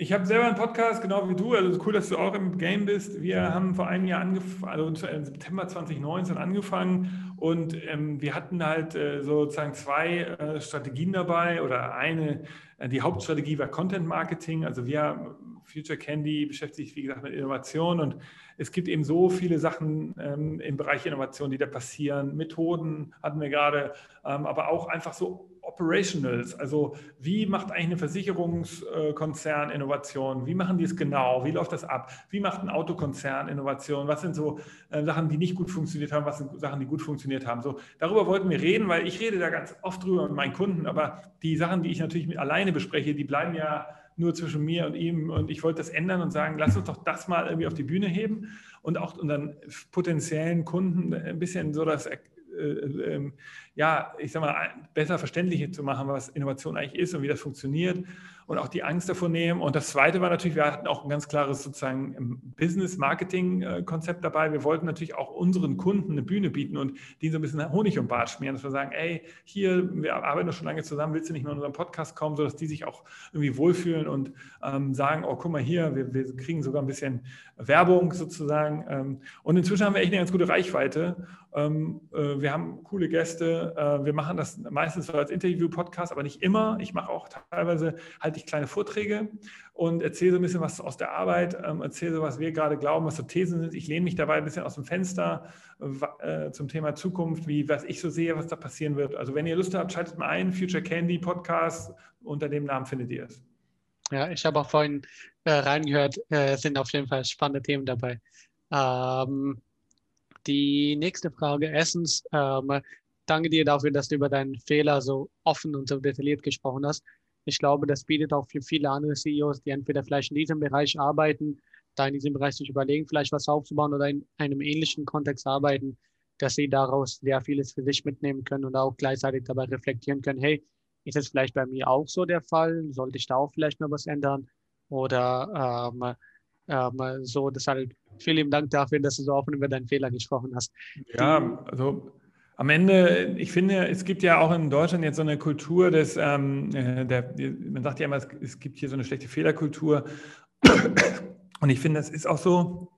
Ich habe selber einen Podcast, genau wie du. Also cool, dass du auch im Game bist. Wir haben vor einem Jahr angefangen, also im September 2019 angefangen und ähm, wir hatten halt äh, sozusagen zwei äh, Strategien dabei oder eine, äh, die Hauptstrategie war Content Marketing. Also wir, Future Candy, beschäftigt sich, wie gesagt, mit Innovation und es gibt eben so viele Sachen ähm, im Bereich Innovation, die da passieren. Methoden hatten wir gerade, ähm, aber auch einfach so Operationals, also wie macht eigentlich eine Versicherungskonzern Innovation? Wie machen die es genau? Wie läuft das ab? Wie macht ein Autokonzern Innovation? Was sind so äh, Sachen, die nicht gut funktioniert haben? Was sind Sachen, die gut funktioniert haben? So, darüber wollten wir reden, weil ich rede da ganz oft drüber mit meinen Kunden, aber die Sachen, die ich natürlich mit alleine bespreche, die bleiben ja nur zwischen mir und ihm und ich wollte das ändern und sagen, lass uns doch das mal irgendwie auf die Bühne heben und auch unseren potenziellen Kunden ein bisschen so das äh, ähm, ja, ich sag mal, besser verständlich zu machen, was Innovation eigentlich ist und wie das funktioniert und auch die Angst davor nehmen. Und das Zweite war natürlich, wir hatten auch ein ganz klares sozusagen ähm, Business-Marketing-Konzept dabei. Wir wollten natürlich auch unseren Kunden eine Bühne bieten und die so ein bisschen Honig um Bart schmieren, dass wir sagen, ey, hier, wir arbeiten doch schon lange zusammen, willst du nicht mal in unseren Podcast kommen, sodass die sich auch irgendwie wohlfühlen und ähm, sagen, oh, guck mal hier, wir, wir, kriegen sogar ein bisschen Werbung sozusagen. Ähm, und inzwischen haben wir echt eine ganz gute Reichweite. Ähm, äh, wir haben coole Gäste. Äh, wir machen das meistens so als Interview-Podcast, aber nicht immer. Ich mache auch teilweise halt ich kleine Vorträge und erzähle so ein bisschen was aus der Arbeit, ähm, erzähle so, was wir gerade glauben, was so Thesen sind. Ich lehne mich dabei ein bisschen aus dem Fenster äh, zum Thema Zukunft, wie was ich so sehe, was da passieren wird. Also wenn ihr Lust habt, schaltet mal ein, Future Candy Podcast, unter dem Namen findet ihr es. Ja, ich habe auch vorhin äh, reingehört, äh, sind auf jeden Fall spannende Themen dabei. Ähm, die nächste Frage, erstens, ähm, danke dir dafür, dass du über deinen Fehler so offen und so detailliert gesprochen hast. Ich glaube, das bietet auch für viele andere CEOs, die entweder vielleicht in diesem Bereich arbeiten, da in diesem Bereich sich überlegen, vielleicht was aufzubauen oder in einem ähnlichen Kontext arbeiten, dass sie daraus sehr vieles für sich mitnehmen können und auch gleichzeitig dabei reflektieren können, hey, ist es vielleicht bei mir auch so der Fall? Sollte ich da auch vielleicht mal was ändern? Oder ähm, ähm, so, deshalb vielen Dank dafür, dass du so offen über deinen Fehler gesprochen hast. Ja, also am Ende, ich finde, es gibt ja auch in Deutschland jetzt so eine Kultur des, ähm, äh, der, man sagt ja immer, es, gibt hier so eine schlechte Fehlerkultur. [coughs] Und ich finde, es ist auch so,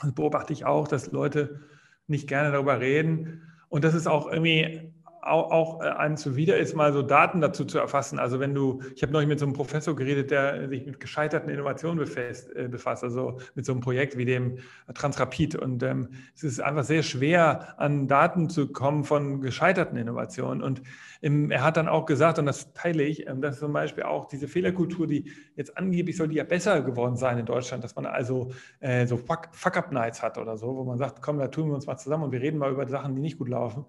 das beobachte ich auch, dass Leute nicht gerne darüber reden. Und das ist auch irgendwie auch, auch äh, einem zuwider ist, mal so Daten dazu zu erfassen. Also wenn du, ich habe neulich mit so einem Professor geredet, der sich mit gescheiterten Innovationen befasst, äh, befasst also mit so einem Projekt wie dem Transrapid. Und ähm, es ist einfach sehr schwer, an Daten zu kommen von gescheiterten Innovationen. Und ähm, er hat dann auch gesagt, und das teile ich, ähm, dass zum Beispiel auch diese Fehlerkultur, die jetzt angeblich soll die ja besser geworden sein in Deutschland, dass man also äh, so Fuck-Up-Nights hat oder so, wo man sagt, komm, da tun wir uns mal zusammen und wir reden mal über Sachen, die nicht gut laufen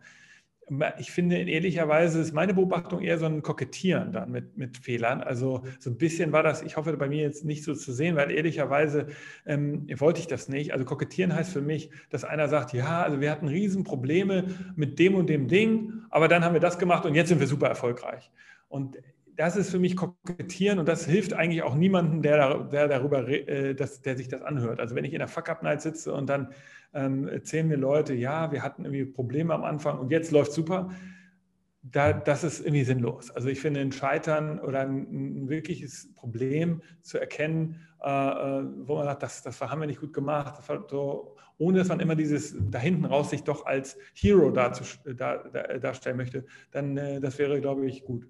ich finde, ehrlicherweise ist meine Beobachtung eher so ein Kokettieren dann mit, mit Fehlern. Also so ein bisschen war das, ich hoffe bei mir jetzt nicht so zu sehen, weil ehrlicherweise ähm, wollte ich das nicht. Also kokettieren heißt für mich, dass einer sagt, ja, also wir hatten Riesenprobleme mit dem und dem Ding, aber dann haben wir das gemacht und jetzt sind wir super erfolgreich. Und das ist für mich kokettieren und das hilft eigentlich auch niemandem, der, der darüber, äh, das, der sich das anhört. Also wenn ich in der Fuck-Up-Night sitze und dann ähm, erzählen mir Leute, ja, wir hatten irgendwie Probleme am Anfang und jetzt läuft super, da, das ist irgendwie sinnlos. Also ich finde ein Scheitern oder ein, ein wirkliches Problem zu erkennen, äh, äh wo man sagt, das, das haben wir nicht gut gemacht, so, ohne dass man immer dieses da hinten raus sich doch als Hero dazu, da, da, darstellen möchte, dann äh, das wäre, glaube ich, gut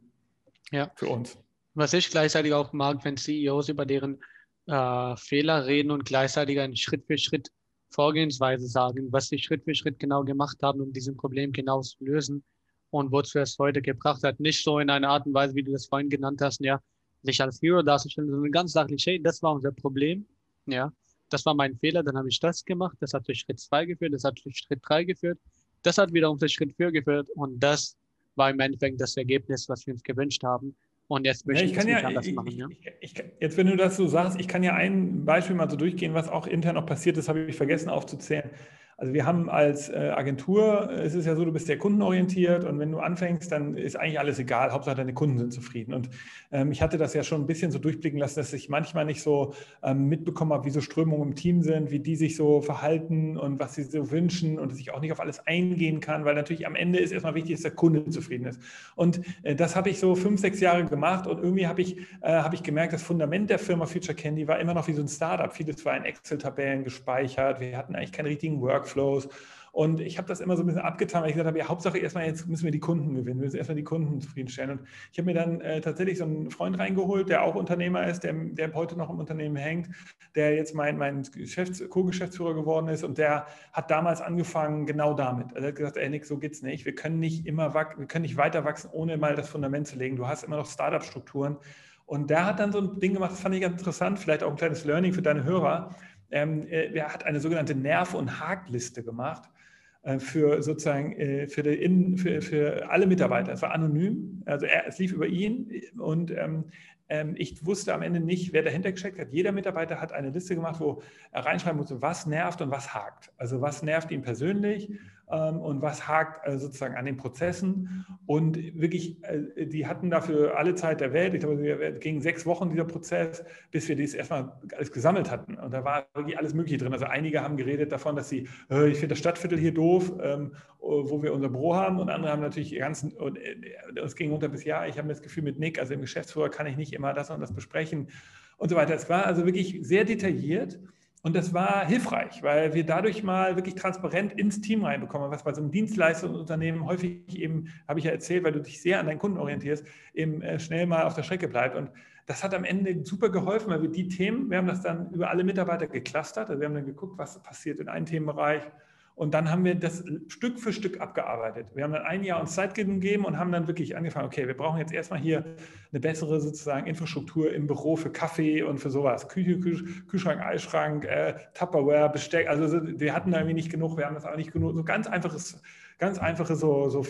ja. für uns. Was ich gleichzeitig auch mag, wenn CEOs über deren äh, Fehler reden und gleichzeitig einen Schritt für Schritt Vorgehensweise sagen, was sie Schritt für Schritt genau gemacht haben, um diesen Problem genau zu lösen und wozu es heute gebracht hat. Nicht so in einer Art und Weise, wie du das vorhin genannt hast, ja, sich als Hero darzustellen, sondern ganz sachlich, hey, das war unser Problem, ja, das war mein Fehler, dann habe ich das gemacht, das hat zu Schritt zwei geführt, das hat zu Schritt drei geführt, das hat wiederum zu Schritt vier geführt und das war im Endeffekt das Ergebnis, was wir uns gewünscht haben. Und jetzt möchte ja, ich, ich ja, anders ich, machen. Ja? Ich, jetzt, wenn du das so sagst, ich kann ja ein Beispiel mal so durchgehen, was auch intern noch passiert ist, habe ich vergessen aufzuzählen. Also wir haben als äh, Agentur, äh, es ist ja so, du bist sehr kundenorientiert und wenn du anfängst, dann ist eigentlich alles egal. Hauptsache deine Kunden sind zufrieden. Und ähm, ich hatte das ja schon ein bisschen so durchblicken lassen, dass ich manchmal nicht so ähm, mitbekommen habe, wie so Strömungen im Team sind, wie die sich so verhalten und was sie so wünschen und dass ich auch nicht auf alles eingehen kann, weil natürlich am Ende ist erstmal wichtig, dass der Kunde zufrieden ist. Und äh, das habe ich so fünf, sechs Jahre gemacht und irgendwie habe ich, äh, habe ich gemerkt, das Fundament der Firma Future Candy war immer noch wie so ein Startup. Vieles war in Excel-Tabellen gespeichert. Wir hatten eigentlich keinen richtigen Workflow Workflows. Und ich habe das immer so ein bisschen abgetan, weil ich gesagt habe, ja, Hauptsache erstmal jetzt müssen wir die Kunden gewinnen, wir müssen erstmal die Kunden zufriedenstellen. Und ich habe mir dann äh, tatsächlich so einen Freund reingeholt, der auch Unternehmer ist, der, der heute noch im Unternehmen hängt, der jetzt mein, mein Co-Geschäftsführer geworden ist und der hat damals angefangen genau damit. Also er hat gesagt, ey Nick, so geht's nicht. Wir können nicht immer wir können nicht weiter wachsen, ohne mal das Fundament zu legen. Du hast immer noch Startup-Strukturen. Und der hat dann so ein Ding gemacht, das fand ich ganz interessant, vielleicht auch ein kleines Learning für deine Hörer. Ähm, er hat eine sogenannte Nerv- und Hakliste gemacht. Äh, für sozusagen äh, für, die, für, für alle Mitarbeiter. Es war anonym, also er, es lief über ihn und ähm, ähm, ich wusste am Ende nicht, wer dahinter gesteckt hat. Jeder Mitarbeiter hat eine Liste gemacht, wo er reinschreiben musste, was nervt und was hakt. Also was nervt ihn persönlich und was hakt äh, sozusagen an den Prozessen. Und wirklich, äh, die hatten dafür alle Zeit der Welt. Ich glaube, es ging sechs Wochen dieser Prozess, bis wir das erstmal alles gesammelt hatten. Und da war wirklich alles Mögliche drin. Also einige haben geredet davon, dass sie, äh, ich finde das Stadtviertel hier doof, ähm, wo wir unser Büro haben. Und andere haben natürlich ganz, und es ging unter bis ja, ich habe das Gefühl mit Nick, also im Geschäftsführer kann ich nicht immer das und das besprechen und so weiter. Es war also wirklich sehr detailliert. Und das war hilfreich, weil wir dadurch mal wirklich transparent ins Team reinbekommen, was bei so einem Dienstleistungsunternehmen häufig eben, habe ich ja erzählt, weil du dich sehr an deinen Kunden orientierst, eben äh, schnell mal auf der Strecke bleibt. Und das hat am Ende super geholfen, weil wir die Themen, wir haben das dann über alle Mitarbeiter geclustert, also wir haben dann geguckt, was passiert in einem Themenbereich, und dann haben wir das Stück für Stück abgearbeitet. Wir haben dann ein Jahr uns Zeit gegeben und haben dann wirklich angefangen, okay, wir brauchen jetzt erstmal hier eine bessere sozusagen Infrastruktur im Büro für Kaffee und für sowas. Küche, Kühlschrank, Eisschrank, äh, Tupperware, Besteck. Also wir hatten da irgendwie nicht genug, wir haben das auch nicht genug. So ganz einfaches, ganz einfache so, so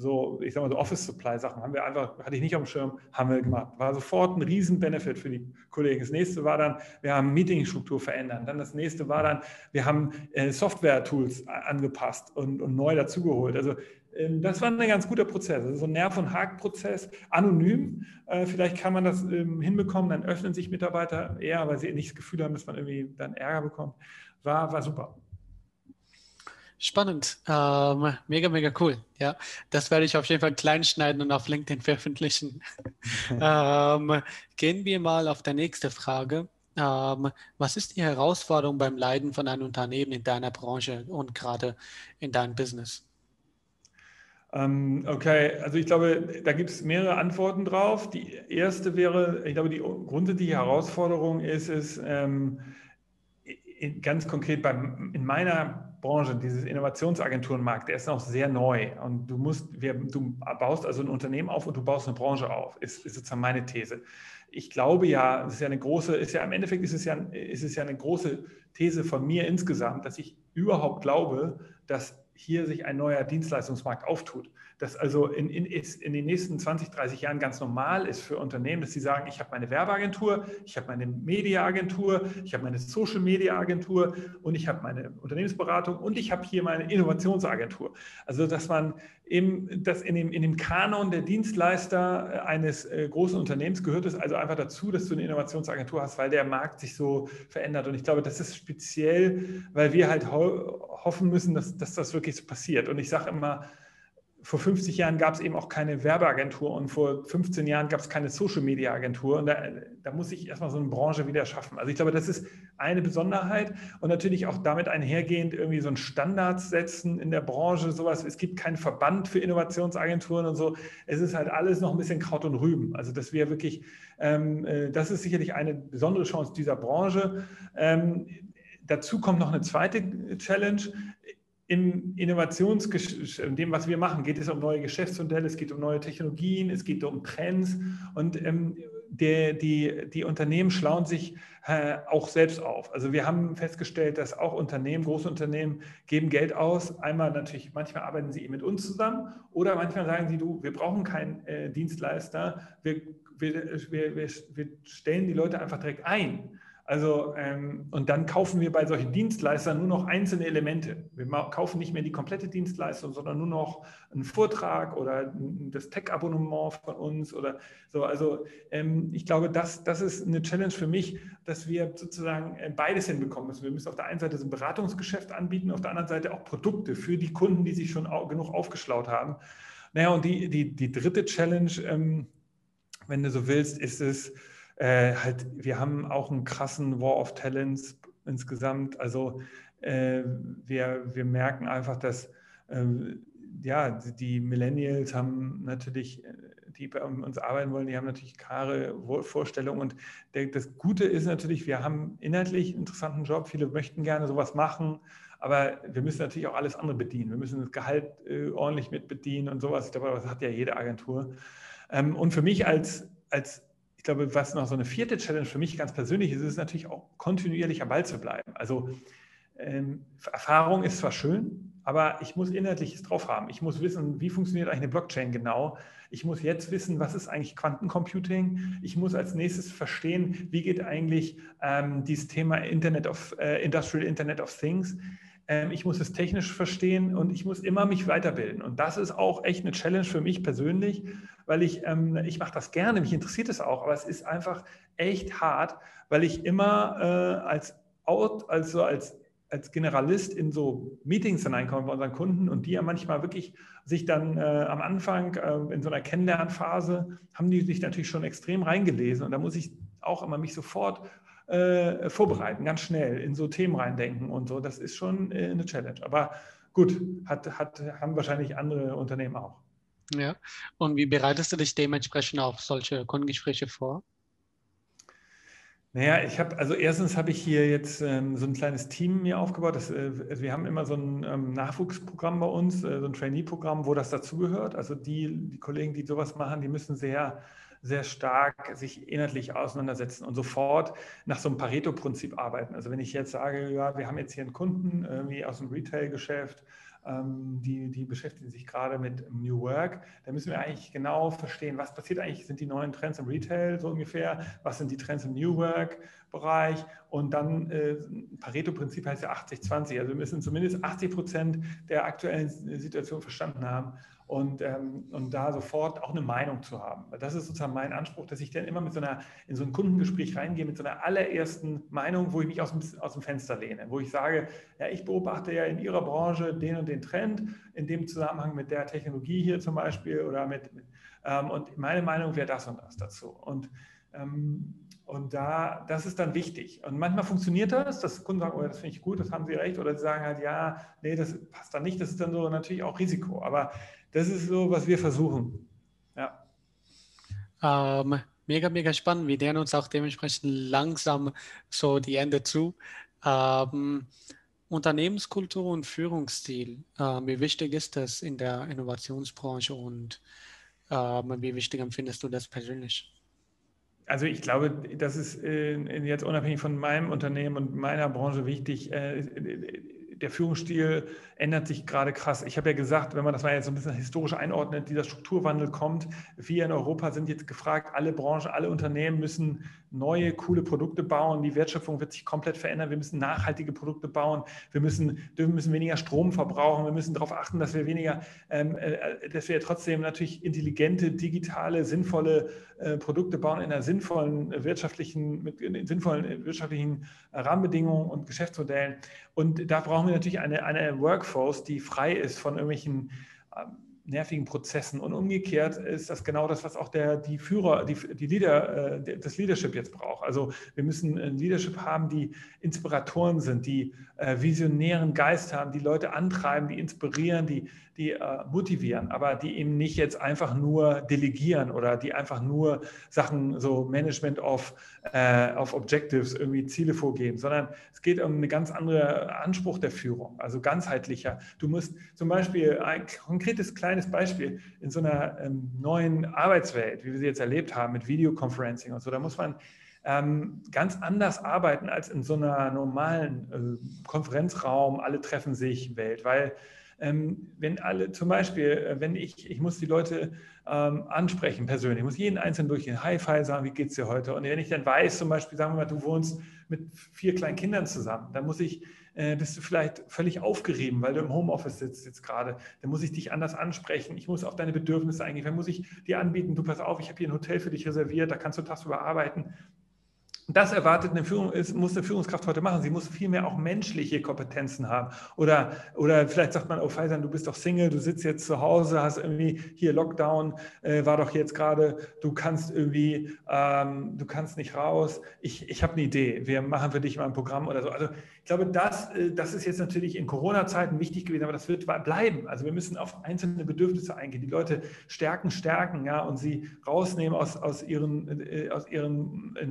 so, ich sag mal, so Office-Supply-Sachen haben wir einfach, hatte ich nicht auf dem Schirm, haben wir gemacht. War sofort ein Riesen-Benefit für die Kollegen. Das nächste war dann, wir haben Meeting-Struktur verändert. Dann das nächste war dann, wir haben äh, Software-Tools angepasst und, und neu dazugeholt. Also ähm, das war ein ganz guter Prozess. Also so ein Nerv- und Haken-Prozess, anonym. Äh, vielleicht kann man das ähm, hinbekommen, dann öffnen sich Mitarbeiter eher, weil sie nicht das Gefühl haben, dass man irgendwie dann Ärger bekommt. War, war super. Spannend. Ähm, mega, mega cool. Ja, das werde ich auf jeden Fall klein schneiden und auf LinkedIn veröffentlichen. [laughs] ähm, gehen wir mal auf die nächste Frage. Ähm, was ist die Herausforderung beim Leiden von einem Unternehmen in deiner Branche und gerade in deinem Business? Ähm, okay, also ich glaube, da gibt es mehrere Antworten drauf. Die erste wäre, ich glaube, die grundsätzliche Herausforderung ist es, ähm, ganz konkret beim, in meiner Branche, dieses Innovationsagenturenmarkt, der ist noch sehr neu und du musst, wir, du baust also ein Unternehmen auf und du baust eine Branche auf, ist, ist sozusagen meine These. Ich glaube ja, es ist ja eine große, ist ja im Endeffekt ist es ja, ist es ja eine große These von mir insgesamt, dass ich überhaupt glaube, dass hier sich ein neuer Dienstleistungsmarkt auftut dass also in, in, in, den nächsten 20, 30 Jahren ganz normal ist für Unternehmen, dass sie sagen, ich habe meine Werbeagentur, ich habe meine Mediaagentur, ich habe meine Social Media Agentur und ich habe meine Unternehmensberatung und ich habe hier meine Innovationsagentur. Also dass man eben das in dem, in dem Kanon der Dienstleister äh, eines äh, großen Unternehmens gehört es also einfach dazu, dass du eine Innovationsagentur hast, weil der Markt sich so verändert. Und ich glaube, das ist speziell, weil wir halt ho hoffen müssen, dass, dass das wirklich so passiert. Und ich sage immer, vor 50 Jahren gab es eben auch keine Werbeagentur und vor 15 Jahren gab es keine Social-Media-Agentur. Und da, da, muss ich erstmal so eine Branche wieder schaffen. Also ich glaube, das ist eine Besonderheit und natürlich auch damit einhergehend irgendwie so ein Standards setzen in der Branche, sowas. Es gibt keinen Verband für Innovationsagenturen und so. Es ist halt alles noch ein bisschen Kraut und Rüben. Also dass wir wirklich, ähm, äh, das ist sicherlich eine besondere Chance dieser Branche. Ähm, dazu kommt noch eine zweite Challenge im Innovations, in dem, was wir machen, geht es um neue Geschäftsmodelle, es geht um neue Technologien, es geht um Trends und ähm, der, die, die Unternehmen schlauen sich äh, auch selbst auf. Also wir haben festgestellt, dass auch Unternehmen, große Unternehmen, geben Geld aus. Einmal natürlich, manchmal arbeiten sie mit uns zusammen oder manchmal sagen sie, du, wir brauchen keinen äh, Dienstleister, wir, wir, wir, wir stellen die Leute einfach direkt ein. Also, ähm, und dann kaufen wir bei solchen Dienstleistern nur noch einzelne Elemente. Wir kaufen nicht mehr die komplette Dienstleistung, sondern nur noch einen Vortrag oder das Tech-Abonnement von uns oder so. Also, ähm, ich glaube, das, das ist eine Challenge für mich, dass wir sozusagen äh, beides hinbekommen müssen. Wir müssen auf der einen Seite so ein Beratungsgeschäft anbieten, auf der anderen Seite auch Produkte für die Kunden, die sich schon genug aufgeschlaut haben. Naja, und die, die, die dritte Challenge, ähm, wenn du so willst, ist es, äh, halt, wir haben auch einen krassen War of Talents insgesamt. Also äh, wir, wir merken einfach, dass ähm, ja, die Millennials haben natürlich, äh, die bei uns arbeiten wollen, die haben natürlich klare Vorstellungen. Und das Gute ist natürlich, wir haben inhaltlich einen interessanten Job. Viele möchten gerne sowas machen, aber wir müssen natürlich auch alles andere bedienen. Wir müssen das Gehalt äh, ordentlich mit bedienen und sowas. Ich glaube, das hat ja jede Agentur. Ähm, und für mich als, als ich glaube, was noch so eine vierte Challenge für mich ganz persönlich ist, ist natürlich auch kontinuierlich am Ball zu bleiben. Also ähm, Erfahrung ist zwar schön, aber ich muss Inhaltliches drauf haben. Ich muss wissen, wie funktioniert eigentlich eine Blockchain genau. Ich muss jetzt wissen, was ist eigentlich Quantencomputing. Ich muss als nächstes verstehen, wie geht eigentlich ähm, dieses Thema Internet of, äh, Industrial Internet of Things. Ähm, ich muss es technisch verstehen und ich muss immer mich weiterbilden. Und das ist auch echt eine Challenge für mich persönlich, weil ich, ähm, ich mache das gerne, mich interessiert es auch, aber es ist einfach echt hart, weil ich immer äh, als Out, also als als Generalist in so Meetings hineinkommen bei unseren Kunden und die ja manchmal wirklich sich dann äh, am Anfang äh, in so einer Kennenlernphase haben die sich natürlich schon extrem reingelesen und da muss ich auch immer mich sofort äh, vorbereiten, ganz schnell in so Themen reindenken und so. Das ist schon äh, eine Challenge. Aber gut, hat, hat, haben wahrscheinlich andere Unternehmen auch. Ja, und wie bereitest du dich dementsprechend auf solche Kundengespräche vor? Naja, ich habe, also erstens habe ich hier jetzt ähm, so ein kleines Team mir aufgebaut. Das, äh, also wir haben immer so ein ähm, Nachwuchsprogramm bei uns, äh, so ein Trainee-Programm, wo das dazugehört. Also die, die Kollegen, die sowas machen, die müssen sehr, sehr stark sich inhaltlich auseinandersetzen und sofort nach so einem Pareto-Prinzip arbeiten. Also wenn ich jetzt sage, ja, wir haben jetzt hier einen Kunden irgendwie aus dem Retail-Geschäft, die, die beschäftigen sich gerade mit New Work. Da müssen wir eigentlich genau verstehen, was passiert eigentlich, sind die neuen Trends im Retail so ungefähr, was sind die Trends im New Work-Bereich und dann äh, Pareto-Prinzip heißt ja 80-20. Also wir müssen zumindest 80 Prozent der aktuellen Situation verstanden haben und, ähm, und da sofort auch eine Meinung zu haben. Das ist sozusagen mein Anspruch, dass ich dann immer mit so einer, in so ein Kundengespräch reingehe, mit so einer allerersten Meinung, wo ich mich aus dem, aus dem Fenster lehne, wo ich sage, ja, ich beobachte ja in Ihrer Branche den und den Trend, in dem Zusammenhang mit der Technologie hier zum Beispiel oder mit, ähm, und meine Meinung wäre das und das dazu. Und ähm, und da, das ist dann wichtig. Und manchmal funktioniert das, dass Kunden sagen, oh, das finde ich gut, das haben sie recht. Oder sie sagen halt, ja, nee, das passt dann nicht. Das ist dann so natürlich auch Risiko. Aber das ist so, was wir versuchen. Ja. Ähm, mega, mega spannend. Wir nähern uns auch dementsprechend langsam so die Ende zu. Ähm, Unternehmenskultur und Führungsstil. Ähm, wie wichtig ist das in der Innovationsbranche und ähm, wie wichtig empfindest du das persönlich? Also ich glaube, das ist äh, jetzt unabhängig von meinem Unternehmen und meiner Branche wichtig. Äh, der Führungsstil ändert sich gerade krass. Ich habe ja gesagt, wenn man das mal jetzt so ein bisschen historisch einordnet, dieser Strukturwandel kommt. Wir in Europa sind jetzt gefragt, alle Branchen, alle Unternehmen müssen neue, coole Produkte bauen. Die Wertschöpfung wird sich komplett verändern. Wir müssen nachhaltige Produkte bauen. Wir müssen, dürfen, müssen weniger Strom verbrauchen. Wir müssen darauf achten, dass wir weniger, ähm, äh, dass wir trotzdem natürlich intelligente, digitale, sinnvolle äh, Produkte bauen in einer sinnvollen wirtschaftlichen, mit in sinnvollen wirtschaftlichen Rahmenbedingungen und Geschäftsmodellen. Und da brauchen wir natürlich eine, eine Workforce, die frei ist von irgendwelchen ähm, nervigen Prozessen. Und umgekehrt ist das genau das, was auch der, die Führer, die, die Leader, äh, das Leadership jetzt braucht. Also wir müssen ein Leadership haben, die Inspiratoren sind, die äh, visionären Geist haben, die Leute antreiben, die inspirieren, die, die äh, motivieren, aber die eben nicht jetzt einfach nur delegieren oder die einfach nur Sachen, so Management of, äh, of Objectives, irgendwie Ziele vorgeben, sondern es geht um einen ganz anderen Anspruch der Führung, also ganzheitlicher. Du musst zum Beispiel ein konkretes kleines Beispiel in so einer ähm, neuen Arbeitswelt, wie wir sie jetzt erlebt haben mit Videoconferencing und so, da muss man ähm, ganz anders arbeiten als in so einer normalen äh, Konferenzraum, alle treffen sich Welt, weil ähm, wenn alle, zum Beispiel, äh, wenn ich, ich muss die Leute ähm, ansprechen persönlich, ich muss jeden Einzelnen durchgehen, Hi-Fi sagen, wie geht es dir heute? Und wenn ich dann weiß, zum Beispiel, sagen wir mal, du wohnst mit vier kleinen Kindern zusammen, dann muss ich, äh, bist du vielleicht völlig aufgerieben, weil du im Homeoffice sitzt jetzt gerade, dann muss ich dich anders ansprechen, ich muss auf deine Bedürfnisse eingehen, dann muss ich dir anbieten, du pass auf, ich habe hier ein Hotel für dich reserviert, da kannst du tagsüber arbeiten das erwartet eine Führung, ist, muss eine Führungskraft heute machen. Sie muss vielmehr auch menschliche Kompetenzen haben. Oder, oder vielleicht sagt man, oh Faisal, du bist doch Single, du sitzt jetzt zu Hause, hast irgendwie hier Lockdown, äh, war doch jetzt gerade, du kannst irgendwie, ähm, du kannst nicht raus. Ich, ich habe eine Idee, wir machen für dich mal ein Programm oder so. Also glaube, das, äh, das ist jetzt natürlich in Corona-Zeiten wichtig gewesen, aber das wird bleiben. Also wir müssen auf einzelne Bedürfnisse eingehen, die Leute stärken, stärken, ja, und sie rausnehmen aus, aus ihren, äh, aus ihren äh,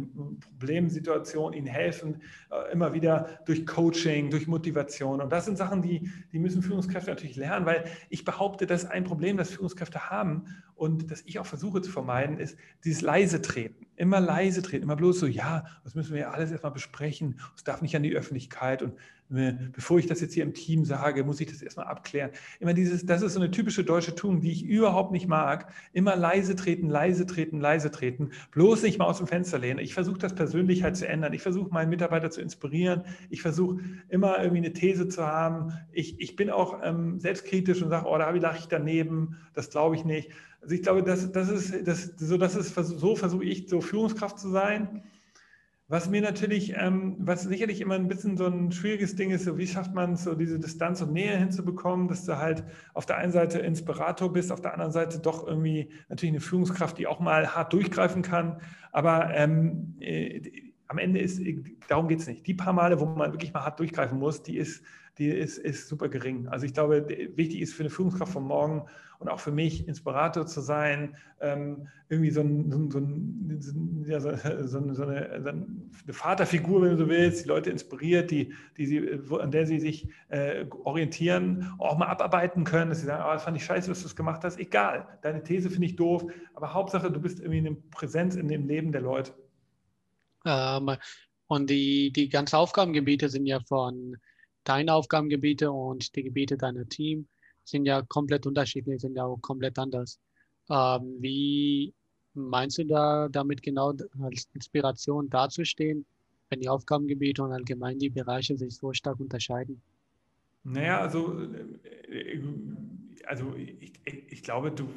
Problemsituationen, ihnen helfen, immer wieder durch Coaching, durch Motivation. Und das sind Sachen, die, die müssen Führungskräfte natürlich lernen, weil ich behaupte, dass ein Problem, das Führungskräfte haben und das ich auch versuche zu vermeiden, ist dieses leise treten. Immer leise treten, immer bloß so, ja, das müssen wir ja alles erstmal besprechen. Es darf nicht an die Öffentlichkeit. Und äh, bevor ich das jetzt hier im Team sage, muss ich das erstmal abklären. Immer dieses, das ist so eine typische deutsche Tugend, die ich überhaupt nicht mag. Immer leise treten, leise treten, leise treten. Bloß nicht mal aus dem Fenster lehnen. Ich versuche das Persönlichkeit halt zu ändern. Ich versuche meinen Mitarbeiter zu inspirieren. Ich versuche immer irgendwie eine These zu haben. Ich, ich bin auch ähm, selbstkritisch und sage, oh, da lache ich daneben. Das glaube ich nicht. Also ich glaube, das, das ist, das, so, das ist, so versuche ich, so Führungskraft zu sein. Was mir natürlich, ähm, was sicherlich immer ein bisschen so ein schwieriges Ding ist, so wie schafft man es, so diese Distanz und Nähe hinzubekommen, dass du halt auf der einen Seite Inspirator bist, auf der anderen Seite doch irgendwie natürlich eine Führungskraft, die auch mal hart durchgreifen kann. Aber ähm, äh, am Ende ist, darum geht es nicht. Die paar Male, wo man wirklich mal hart durchgreifen muss, die ist, die ist, ist super gering. Also ich glaube, wichtig ist für eine Führungskraft von morgen und auch für mich Inspirator zu sein, ähm, irgendwie so, ein, so, ein, ja, so, so, eine, Vaterfigur, wenn du so willst, die Leute inspiriert, die, die sie, an der sie sich äh, orientieren, auch mal abarbeiten können, dass sie sagen, oh, das fand ich scheiße, was du das gemacht hast. Egal, deine These finde ich doof, aber Hauptsache, du bist irgendwie eine Präsenz in dem Leben der Leute. Ähm, und die, die ganzen Aufgabengebiete sind ja von deine Aufgabengebiete und die Gebiete deiner Team sind ja komplett unterschiedlich, sind ja auch komplett anders. Ähm, wie meinst du da damit genau als Inspiration dazustehen, wenn die Aufgabengebiete und allgemein die Bereiche sich so stark unterscheiden? Naja, also, äh, also ich, ich glaube, du,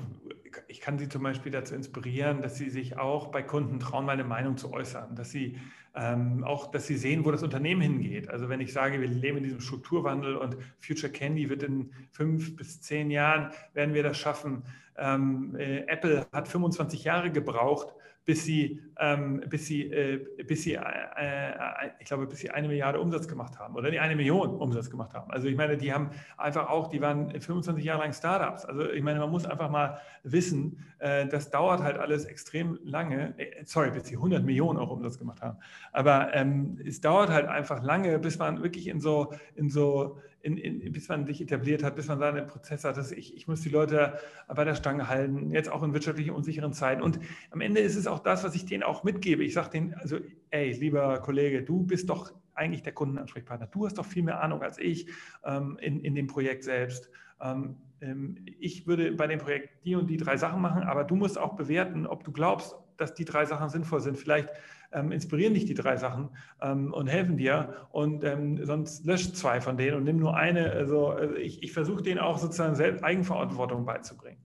ich kann sie zum Beispiel dazu inspirieren, dass sie sich auch bei Kunden trauen, meine Meinung zu äußern, dass sie ähm, auch, dass sie sehen, wo das Unternehmen hingeht. Also wenn ich sage, wir leben in diesem Strukturwandel und Future Candy wird in fünf bis zehn Jahren, werden wir das schaffen. Ähm, äh, Apple hat 25 Jahre gebraucht, bis sie, ähm, bis sie, äh, bis sie äh, äh, ich glaube, bis sie eine Milliarde Umsatz gemacht haben oder eine Million Umsatz gemacht haben. Also ich meine, die haben einfach auch, die waren 25 Jahre lang Startups. Also ich meine, man muss einfach mal wissen, äh, das dauert halt alles extrem lange. Äh, sorry, bis sie 100 Millionen Euro Umsatz gemacht haben. Aber ähm, es dauert halt einfach lange, bis man wirklich in so, in so in, in, bis man sich etabliert hat, bis man seine Prozesse hat. Dass ich, ich muss die Leute bei der Stange halten, jetzt auch in wirtschaftlich unsicheren Zeiten. Und am Ende ist es auch das, was ich denen auch mitgebe. Ich sage denen, also, ey, lieber Kollege, du bist doch eigentlich der Kundenansprechpartner. Du hast doch viel mehr Ahnung als ich ähm, in, in dem Projekt selbst. Ähm, ähm, ich würde bei dem Projekt die und die drei Sachen machen, aber du musst auch bewerten, ob du glaubst, dass die drei Sachen sinnvoll sind. Vielleicht ähm, inspirieren dich die drei Sachen ähm, und helfen dir und ähm, sonst löscht zwei von denen und nimm nur eine. Also, also ich, ich versuche denen auch sozusagen selbst Eigenverantwortung beizubringen.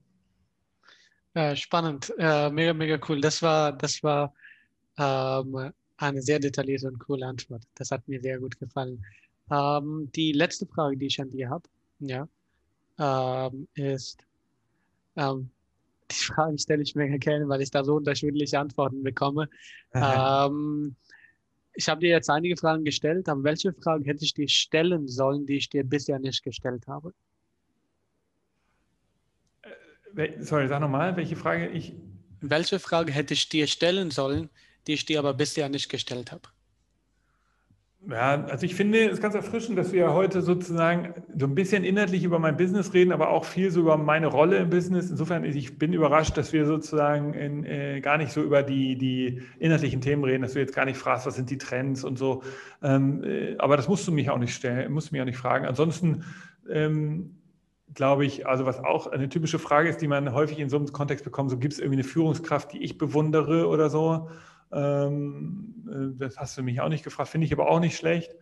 Äh, spannend, äh, mega, mega cool. Das war, das war ähm, eine sehr detaillierte und coole Antwort. Das hat mir sehr gut gefallen. Ähm, die letzte Frage, die ich an dir habe, ja, ähm, ist, die [laughs] Fragen stelle ich mir gerne, weil ich da so unterschiedliche Antworten bekomme. ähm, ich habe dir jetzt einige Fragen gestellt, aber welche Fragen hätte ich dir stellen sollen, die ich dir bisher nicht gestellt habe? Äh, sorry, sag nochmal, welche Frage ich. Welche Frage hätte ich dir stellen sollen, die ich dir aber bisher nicht gestellt habe? Ja, also ich finde es ganz erfrischend, dass wir heute sozusagen so ein bisschen inhaltlich über mein Business reden, aber auch viel so über meine Rolle im Business. Insofern, ich bin überrascht, dass wir sozusagen in, äh, gar nicht so über die, die inhaltlichen Themen reden, dass du jetzt gar nicht fragst, was sind die Trends und so. Ähm, äh, aber das musst du mich auch nicht stellen, musst du mich auch nicht fragen. Ansonsten ähm, glaube ich, also was auch eine typische Frage ist, die man häufig in so einem Kontext bekommt, so gibt es irgendwie eine Führungskraft, die ich bewundere oder so. Ähm, äh, das hast du mich auch nicht gefragt, finde ich aber auch nicht schlecht.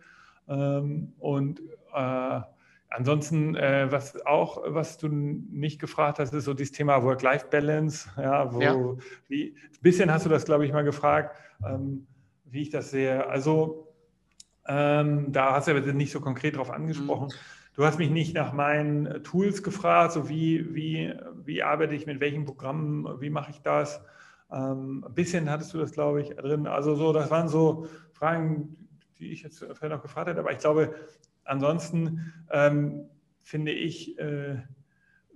Ähm, und äh, ansonsten, äh, was auch, was du nicht gefragt hast, ist so dieses Thema Work-Life-Balance. Ja, wo, ja. Wie, ein bisschen hast du das, glaube ich, mal gefragt. Ähm, wie ich das sehe. Also ähm, da hast du aber nicht so konkret darauf angesprochen. Mhm. Du hast mich nicht nach meinen Tools gefragt, so wie, wie, wie arbeite ich mit welchen Programmen, wie mache ich das. Ähm, ein bisschen hattest du das, glaube ich, drin. Also so, das waren so Fragen, die ich jetzt vielleicht noch gefragt hätte. Aber ich glaube, ansonsten ähm, finde ich, äh,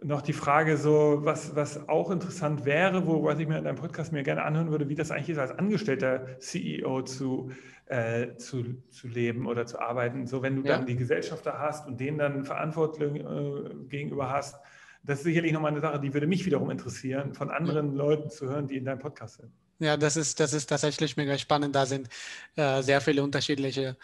noch die Frage so, was, was auch interessant wäre, wo, was ich mir in deinem Podcast mir gerne anhören würde, wie das eigentlich ist, als angestellter CEO zu, äh, zu, zu leben oder zu arbeiten. So, wenn du ja. dann die Gesellschafter hast und denen dann Verantwortung äh, gegenüber hast, das ist sicherlich nochmal eine Sache, die würde mich wiederum interessieren, von anderen ja. Leuten zu hören, die in deinem Podcast sind. Ja, das ist, das ist tatsächlich mega spannend. Da sind äh, sehr viele unterschiedliche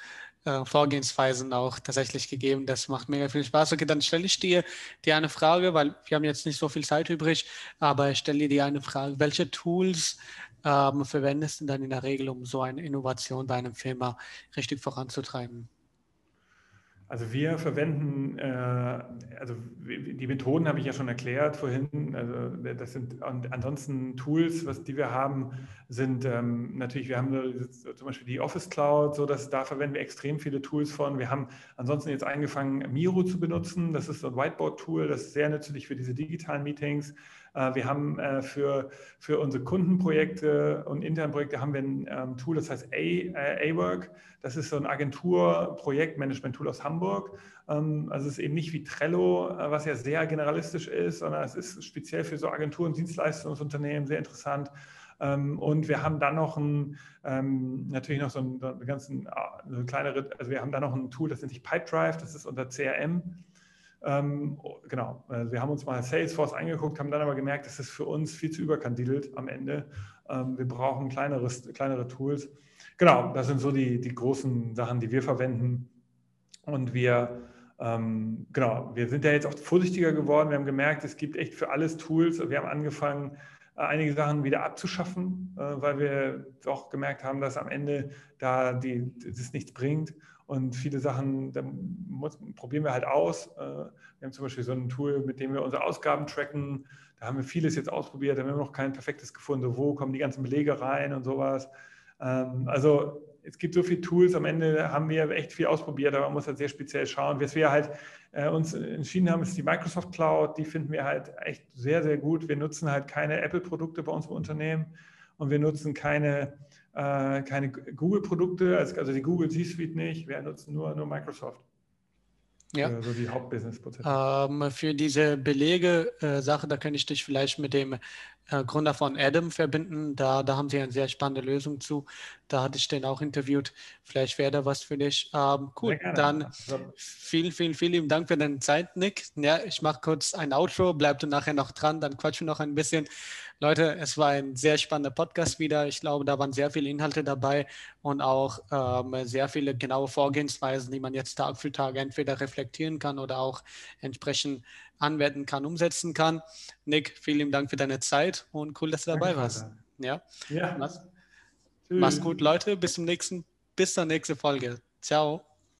äh, Vorgehensweisen auch tatsächlich gegeben. Das macht mega viel Spaß. Okay, dann stelle ich dir, dir eine Frage, weil wir haben jetzt nicht so viel Zeit übrig, aber ich stelle dir eine Frage. Welche Tools ähm, verwendest du dann in der Regel, um so eine Innovation bei einem Firma richtig voranzutreiben? Also wir verwenden, äh, also die Methoden habe ich ja schon erklärt vorhin. Also das sind ansonsten Tools, was die wir haben, sind ähm, natürlich, wir haben zum Beispiel die Office Cloud, so dass da verwenden wir extrem viele Tools von. Wir haben ansonsten jetzt angefangen, Miro zu benutzen. Das ist so ein Whiteboard-Tool, das ist sehr nützlich für diese digitalen Meetings. Äh, wir haben äh, für, für unsere Kundenprojekte und internen Projekte haben wir ein ähm, Tool, das heißt A-Work. Das ist so ein Agentur-Projektmanagement-Tool aus Hamburg. Ähm, also es ist eben nicht wie Trello, äh, was ja sehr generalistisch ist, sondern es ist speziell für so Agenturen, Dienstleistungsunternehmen sehr interessant. Ähm, und wir haben dann noch ein, natürlich noch so einen, ganzen, eine kleinere, also wir haben da noch ein Tool, das nennt sich Pipedrive, das ist unter CRM. Ähm, genau, also wir haben uns mal Salesforce angeguckt, haben dann aber gemerkt, das ist für uns viel zu überkandidelt am Ende. Ähm, wir brauchen kleineres, kleinere Tools. Genau, das sind so die, die großen Sachen, die wir verwenden. Und wir, ähm, genau, wir sind ja jetzt auch vorsichtiger geworden. Wir haben gemerkt, es gibt echt für alles Tools. Wir haben angefangen, äh, einige Sachen wieder abzuschaffen, äh, weil wir doch gemerkt haben, dass am Ende da die, das nichts bringt. Und viele Sachen, da muss, probieren wir halt aus. Äh, wir haben zum Beispiel so ein Tool, mit dem wir unsere Ausgaben tracken. Da haben wir vieles jetzt ausprobiert, da haben wir noch kein perfektes gefunden. Wo kommen die ganzen Belege rein und sowas. Ähm, also es gibt so viele Tools, am Ende haben wir echt viel ausprobiert, aber man muss halt sehr speziell schauen. Was wir halt äh, uns entschieden haben, ist die Microsoft Cloud. Die finden wir halt echt sehr, sehr gut. Wir nutzen halt keine Apple-Produkte bei uns im Unternehmen und wir nutzen keine äh, keine Google-Produkte, also, die Google G-Suite nicht, wir nutzen nur, nur Microsoft. Ja. Also die Hauptbusiness-Prozesse. Ähm, für diese Belege-Sache, äh, da könnte ich dich vielleicht mit dem äh, Gründer von Adam verbinden. Da, da haben sie eine sehr spannende Lösung zu. Da hatte ich den auch interviewt. Vielleicht wäre da was für dich. Ähm, cool, dann vielen, vielen, vielen Dank für deine Zeit, Nick. Ja, ich mache kurz ein Outro, bleib du nachher noch dran, dann quatschen wir noch ein bisschen. Leute, es war ein sehr spannender Podcast wieder. Ich glaube, da waren sehr viele Inhalte dabei und auch ähm, sehr viele genaue Vorgehensweisen, die man jetzt Tag für Tag entweder reflektieren kann oder auch entsprechend anwenden kann, umsetzen kann. Nick, vielen Dank für deine Zeit und cool, dass du dabei Danke, warst. Ja. ja. Mach's, mach's gut, Leute. Bis zum nächsten, bis zur nächsten Folge. Ciao.